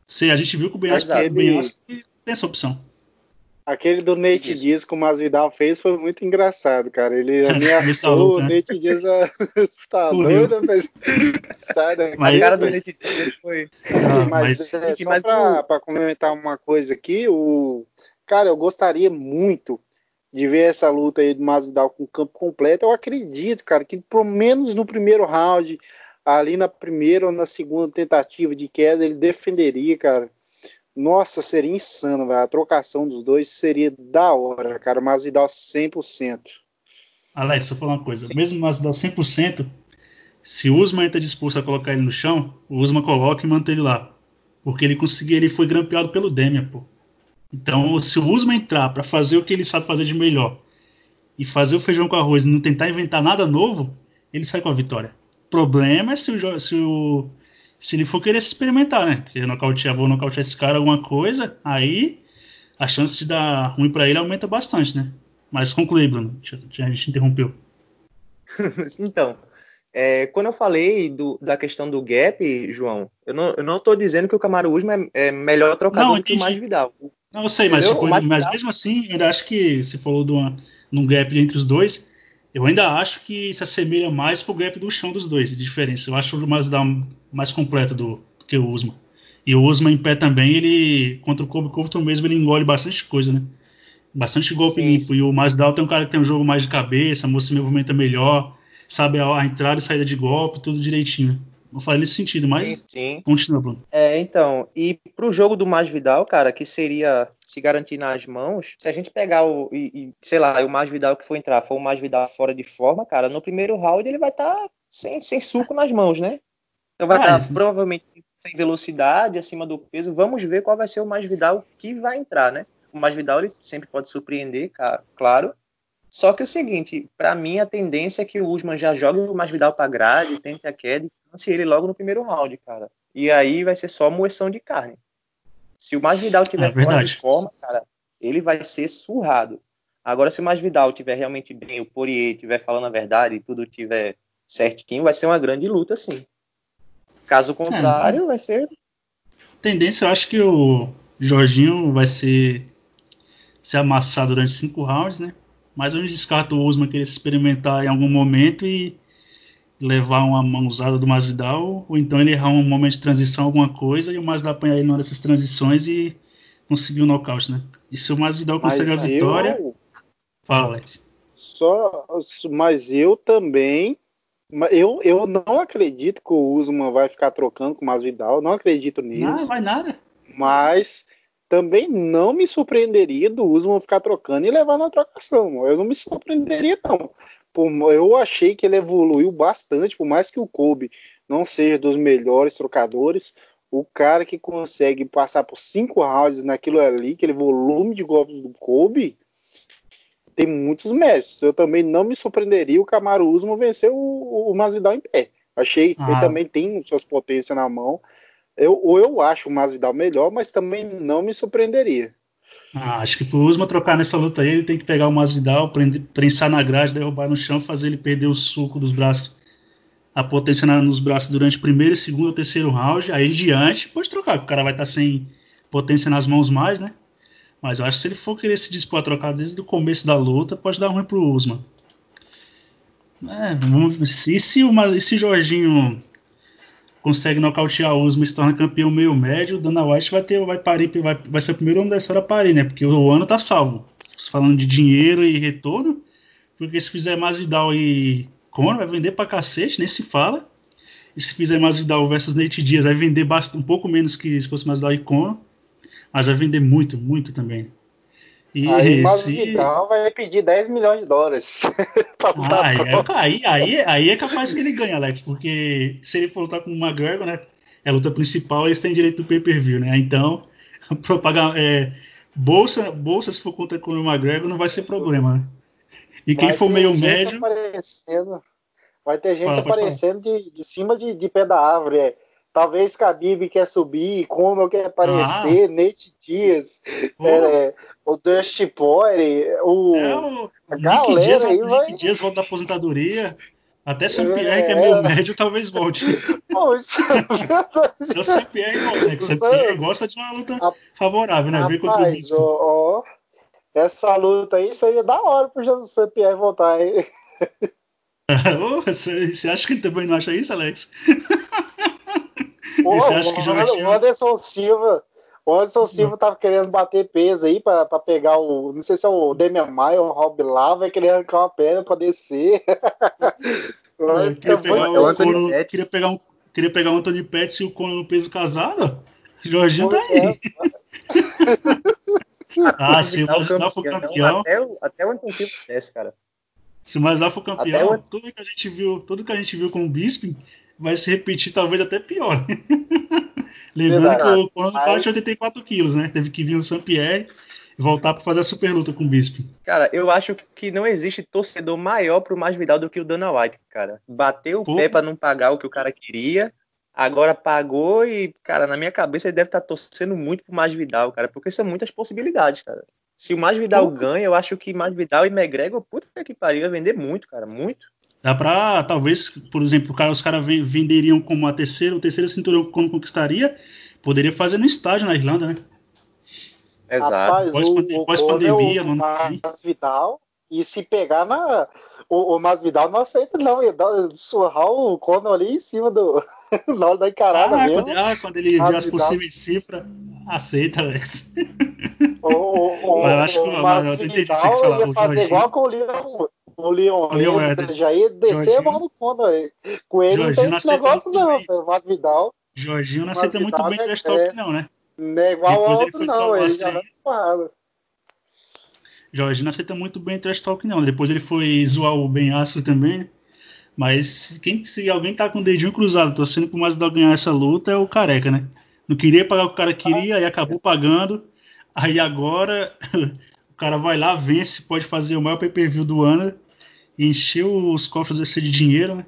Se a gente viu que o Ben Mas Askren, o Ben ele- Askren tem essa opção. Aquele do Nate Isso. Diaz que o Masvidal fez foi muito engraçado, cara. Ele ameaçou o né? Nate Diaz. a- tá doido? Mas... Sai daqui. Mas- cara do. Nate Diaz foi. Ah, mas, mas é, só mas pra, pra comentar uma coisa aqui, o cara, eu gostaria muito de ver essa luta aí do Masvidal com o campo completo. Eu acredito, cara, que pelo menos no primeiro round, ali na primeira ou na segunda tentativa de queda, ele defenderia, cara. Nossa, seria insano, velho. A trocação dos dois seria da hora, cara. Masvidal 100%. Alex, só falar uma coisa. Mesmo nós dar 100%, se o Usman está disposto a colocar ele no chão, o Usman coloca e mantém ele lá. Porque ele conseguiu, ele foi grampeado pelo Demian, pô. Então, se o Usman entrar para fazer o que ele sabe fazer de melhor e fazer o feijão com arroz e não tentar inventar nada novo, ele sai com a vitória. O problema é se o, se o- se ele for querer se experimentar, né? Querer nocautear, vou nocautear esse cara, alguma coisa, aí a chance de dar ruim para ele aumenta bastante, né? Mas conclui, Bruno. A gente interrompeu. Então, é, quando eu falei do- da questão do gap, João, eu não, tô dizendo que o Camaro é, é melhor trocador Não, do que o entendi. Masvidal. Não, eu sei, mas, tipo, mais mas mesmo assim, ainda acho que você falou de uma, num gap entre os dois. Eu ainda acho que se assemelha mais pro gap do chão dos dois, de diferença. Eu acho o Masvidal mais completo do, do que o Usman. E o Usman em pé também, ele contra o Kobe Covington mesmo, ele engole bastante coisa, né? Bastante golpe Sim, limpo. sim. E o Masvidal tem um cara que tem um jogo mais de cabeça, se movimenta melhor, sabe a, a entrada e saída de golpe, tudo direitinho. Não faz nesse sentido, mas Sim, continua, Bruno. É, então, e pro jogo do Masvidal, cara, que seria se garantir nas mãos, se a gente pegar o, e, e, sei lá, o Masvidal que for entrar, for o Masvidal fora de forma, cara, no primeiro round ele vai estar sem, sem suco nas mãos, né? Então vai Ah, estar isso. provavelmente sem velocidade, acima do peso. Vamos ver qual vai ser o Masvidal que vai entrar, né? O Masvidal ele sempre pode surpreender, ca- claro. Só que é o seguinte, pra mim a tendência é que o Usman já jogue o Masvidal pra grade, tente a queda e lance ele logo no primeiro round, cara. E aí vai ser só moeção de carne. Se o Masvidal tiver É fora de forma, cara, ele vai ser surrado. Agora, se o Masvidal tiver realmente bem, o Poirier tiver falando a verdade e tudo tiver certinho, vai ser uma grande luta, sim. Caso contrário, é, vai ser. Tendência, eu acho que o Jorginho vai ser se amassar durante cinco rounds, né? Mas eu descarto o Usman querer se experimentar em algum momento e levar uma mãozada do Masvidal, ou então ele errar um momento de transição, alguma coisa, e o Masvidal apanhar ele numa dessas transições e conseguir o um nocaute, né? E se o Masvidal conseguir a vitória... Eu... Fala, Alex. Só, mas eu também... Eu, eu não acredito que o Usman vai ficar trocando com o Masvidal, não acredito nisso. Não, vai nada. Mas também não me surpreenderia do Usman ficar trocando e levar na trocação. Eu não me surpreenderia, não eu achei que ele evoluiu bastante, por mais que o Kobe não seja dos melhores trocadores, o cara que consegue passar por cinco rounds naquilo ali, aquele volume de golpes do Kobe, tem muitos méritos. Eu também não me surpreenderia o Camaro Usman vencer o, o Masvidal em pé. Achei ah. ele também tem suas potências na mão. Eu, ou eu acho o Masvidal melhor, mas também não me surpreenderia. Ah, acho que pro Usma trocar nessa luta aí, ele tem que pegar o Masvidal, prensar na grade, derrubar no chão, fazer ele perder o suco dos braços, a potência nos braços durante o primeiro, segundo terceiro round. Aí em diante, pode trocar, o cara vai estar tá sem potência nas mãos mais, né? Mas eu acho que se ele for querer se dispor a trocar desde o começo da luta, pode dar ruim pro Usman. É, vamos, e se o se Jorginho consegue nocautear o Usman e se torna campeão meio médio, o Dana White vai ter, vai parir, vai, vai ser o primeiro homem da história a parir, né? Porque o ano tá salvo. Falando de dinheiro e retorno, porque se fizer mais Vidal e Conor, vai vender pra cacete, nem se fala. E se fizer mais Vidal versus Nate Diaz, vai vender bastante, um pouco menos que se fosse mais Vidal e Conor, mas vai vender muito, muito também. E aí o se... vai pedir 10 milhões de dólares pra lutar ah, é, aí, aí, aí, é capaz que ele ganhe, Alex, porque se ele for lutar com o McGregor, né? É a luta principal, eles têm direito do pay-per-view, né? Então, pagar é, bolsa, bolsa, se for contra com o McGregor, não vai ser problema, né? E quem vai for meio médio. Aparecendo, vai ter gente Fala, aparecendo de, de cima de, de pé da árvore. É. Talvez Khabib quer subir, como quer aparecer, ah. Nate Dias, é, o Dusty Poirier, o, é, o a galera Dias, aí vai... Nick Dias volta da aposentadoria, até Sam Pierre, é, que é meio médio, talvez volte. Poxa, é o Sam Pierre volta, né? Que Sam Pierre gosta de uma luta favorável, né? Rapaz, contra o. Ó, ó, essa luta aí seria da hora pro Sam Pierre voltar, hein? Você acha que ele também não acha isso, Alex? Pô, o Anderson Silva. O Anderson Silva tava querendo bater peso aí pra, pra pegar o. Não sei se é o Demian Maia ou o Rob lá, vai querer arrancar uma perna pra descer. Eu queria, pegar o, Cono, queria, pegar um, queria pegar o Anthony Pettis e o Cono no peso casado. Jorginho tá aí. É. ah, se o Masvidal for campeão. Até o, até o Anthony Silva desce, cara. Se o Masvidal for campeão, o... tudo que a gente viu, tudo que a gente viu com o Bisping vai se repetir, talvez até pior. Lembrando Verdade. que o Conor Mas... de 84 quilos, né? Teve que vir o Saint-Pierre e voltar para fazer a super luta com o Bispo. Cara, eu acho que não existe torcedor maior pro Masvidal do que o Dana White, cara. Bateu o Pô. pé para não pagar o que o cara queria, agora pagou e, cara, na minha cabeça ele deve estar tá torcendo muito pro Masvidal, cara, porque são muitas possibilidades, cara. Se o Masvidal Pô. ganha, eu acho que Masvidal e McGregor, puta que pariu, ia vender muito, cara, muito. Dá pra, talvez, por exemplo, os caras venderiam como a terceira, o terceiro cinturão quando conquistaria, poderia fazer no estádio na Irlanda, né? Exato. Rapaz, pós, pós pandemia, o Masvidal, e se pegar na. O, o Masvidal não aceita, não. Ia dar, surrar o Conor ali em cima do. na hora da encarada ah, mesmo. Quando, ah, quando ele viu as possíveis cifras, aceita, Alex. O, o, o, mas eu acho que o Masvidal ia fazer igual com o Leon, o Leon, Leon já ia descer a mão no Conor. Com ele Jorginho não tem esse negócio, não. O Masvidal. Jorginho não aceita muito bem trash talk, é, não, né? Não é igual ao outro, não. Ele já não. Jorginho não aceita muito bem trash talk, não. Depois ele foi zoar o Ben Askren também, né? Mas quem, se alguém tá com o dedinho cruzado torcendo pro Masvidal ganhar essa luta é o Careca, né? Não queria pagar o que o cara queria, aí acabou pagando. Aí agora o cara vai lá, vence, pode fazer o maior pay-per-view do ano encheu os cofres desse de dinheiro, né?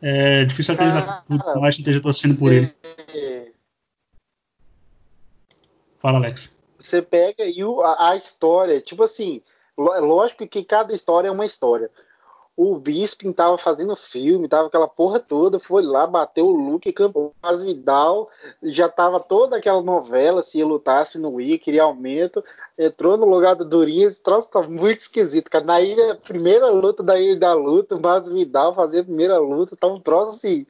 É difícil acreditar que o Martin esteja torcendo por ele. Fala, Alex. Você pega aí a, a, história, tipo assim, lógico que cada história é uma história. O Bisping tava fazendo filme, tava aquela porra toda, foi lá, bateu o Luke, campou as Vidal, já tava toda aquela novela, se ia lutar, se não ia, queria aumento, entrou no lugar do Durinho, esse troço tá muito esquisito, cara. Na ilha, primeira luta da ilha da luta, o Mas Vidal fazer a primeira luta, tá um troço assim.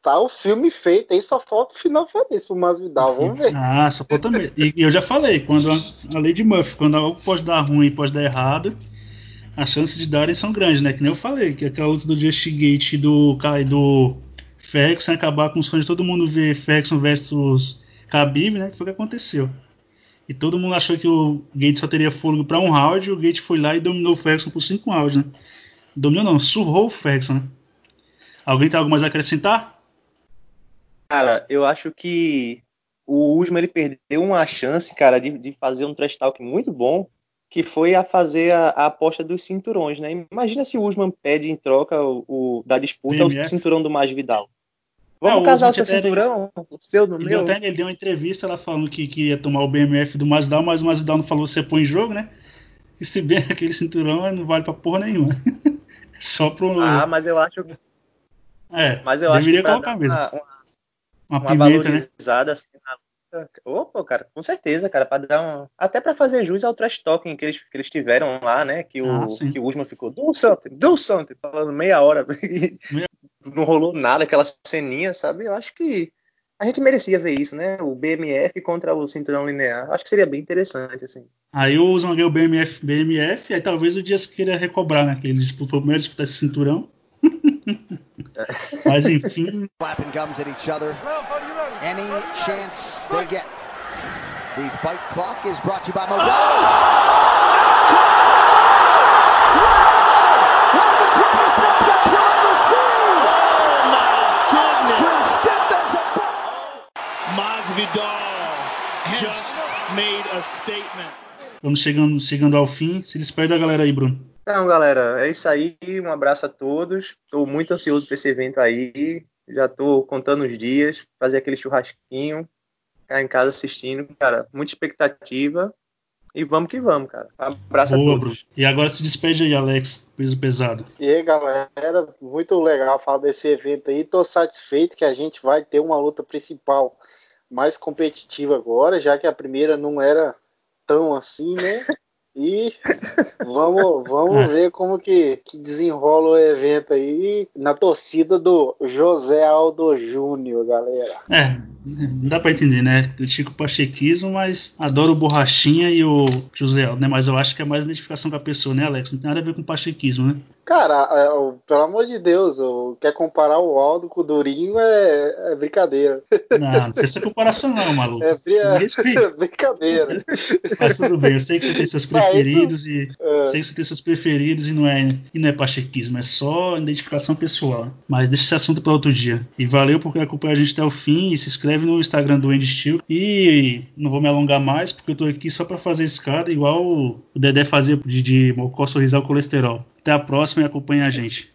Tá o filme feito, aí só falta o final feliz pro Masvidal, vamos ver. Ah, só falta mesmo. E eu já falei, quando a, a lei de Murphy, quando algo pode dar ruim pode dar errado, as chances de darem são grandes, né? Que nem eu falei, que aquela luta do Justigate do Kai do Ferguson acabar com os fãs de todo mundo ver Ferguson versus Khabib, né? Que foi o que aconteceu. E todo mundo achou que o Gate só teria fôlego para um round, e o Gate foi lá e dominou o Ferguson por cinco rounds, né? Dominou não, surrou o Ferguson, né? Alguém tem algo mais a acrescentar? Cara, eu acho que o Usman ele perdeu uma chance, cara, de, de fazer um trash talk muito bom, que foi a fazer a, a aposta dos cinturões, né? Imagina se o Usman pede em troca o, o da disputa BMF. o cinturão do Masvidal. Vamos é, casar o seu cinturão, o seu do meu. Até, ele deu uma entrevista lá falando que, que ia tomar o BMF do Masvidal, mas o Masvidal não falou se põe em jogo, né? E se bem aquele cinturão não vale pra porra nenhuma. Só pro. Ah, mas eu acho. É, mas eu acho que colocar mesmo. Uma, uma uma, uma pimenta, né? valorizada né? assim na. Opa, cara, com certeza, cara, para dar um. Até para fazer jus ao trash talking que eles, que eles tiveram lá, né? Que o, ah, que o Usman ficou, do something, do something, falando meia hora. Meia... não rolou nada, aquela ceninha, sabe? Eu acho que a gente merecia ver isso, né? O BMF contra o cinturão linear. Acho que seria bem interessante, assim. Aí o Usman ganhou o BMF, BMF, aí talvez o Dias queira recobrar, né? Que ele disputou, foi o primeiro disputar esse cinturão. Mas enfim. Clapping gums at each other. Any chance they get. The fight clock is brought to you by Modelo. Vamos chegando, chegando ao fim. Se despede da galera aí, Bruno. Então, galera, é isso aí. Um abraço a todos. Estou muito ansioso para esse evento aí. Já estou contando os dias, fazer aquele churrasquinho, ficar em casa assistindo. Cara, muita expectativa. E vamos que vamos, cara. Abraço Boa, a todos. Bro. E agora se despede aí, Alex, peso pesado. E aí, galera, muito legal falar desse evento aí. Tô satisfeito que a gente vai ter uma luta principal mais competitiva agora, já que a primeira não era tão assim, né? E vamos, vamos é. ver como que, que desenrola o evento aí na torcida do José Aldo Júnior, galera. É, não dá pra entender, né? Critico o pachequismo, mas adoro o Borrachinha e o José Aldo, né? Mas eu acho que é mais identificação com a pessoa, né, Alex? Não tem nada a ver com pachequismo, né? Cara, é, pelo amor de Deus, quer comparar o Aldo com o Durinho é, é brincadeira. Não, não tem essa comparação não, maluco. É, é brincadeira. Mas tudo bem, eu sei que você tem seus preferidos e é. sei que você tem seus preferidos e não é e não é pachequismo, é só identificação pessoal. Mas deixa esse assunto para outro dia. E valeu por acompanhar a gente até o fim e se inscreve no Instagram do Andy Steel. E não vou me alongar mais porque eu tô aqui só para fazer escada igual o Dedé fazia de, de mocó sorrisar o colesterol. Até a próxima e acompanhe a gente.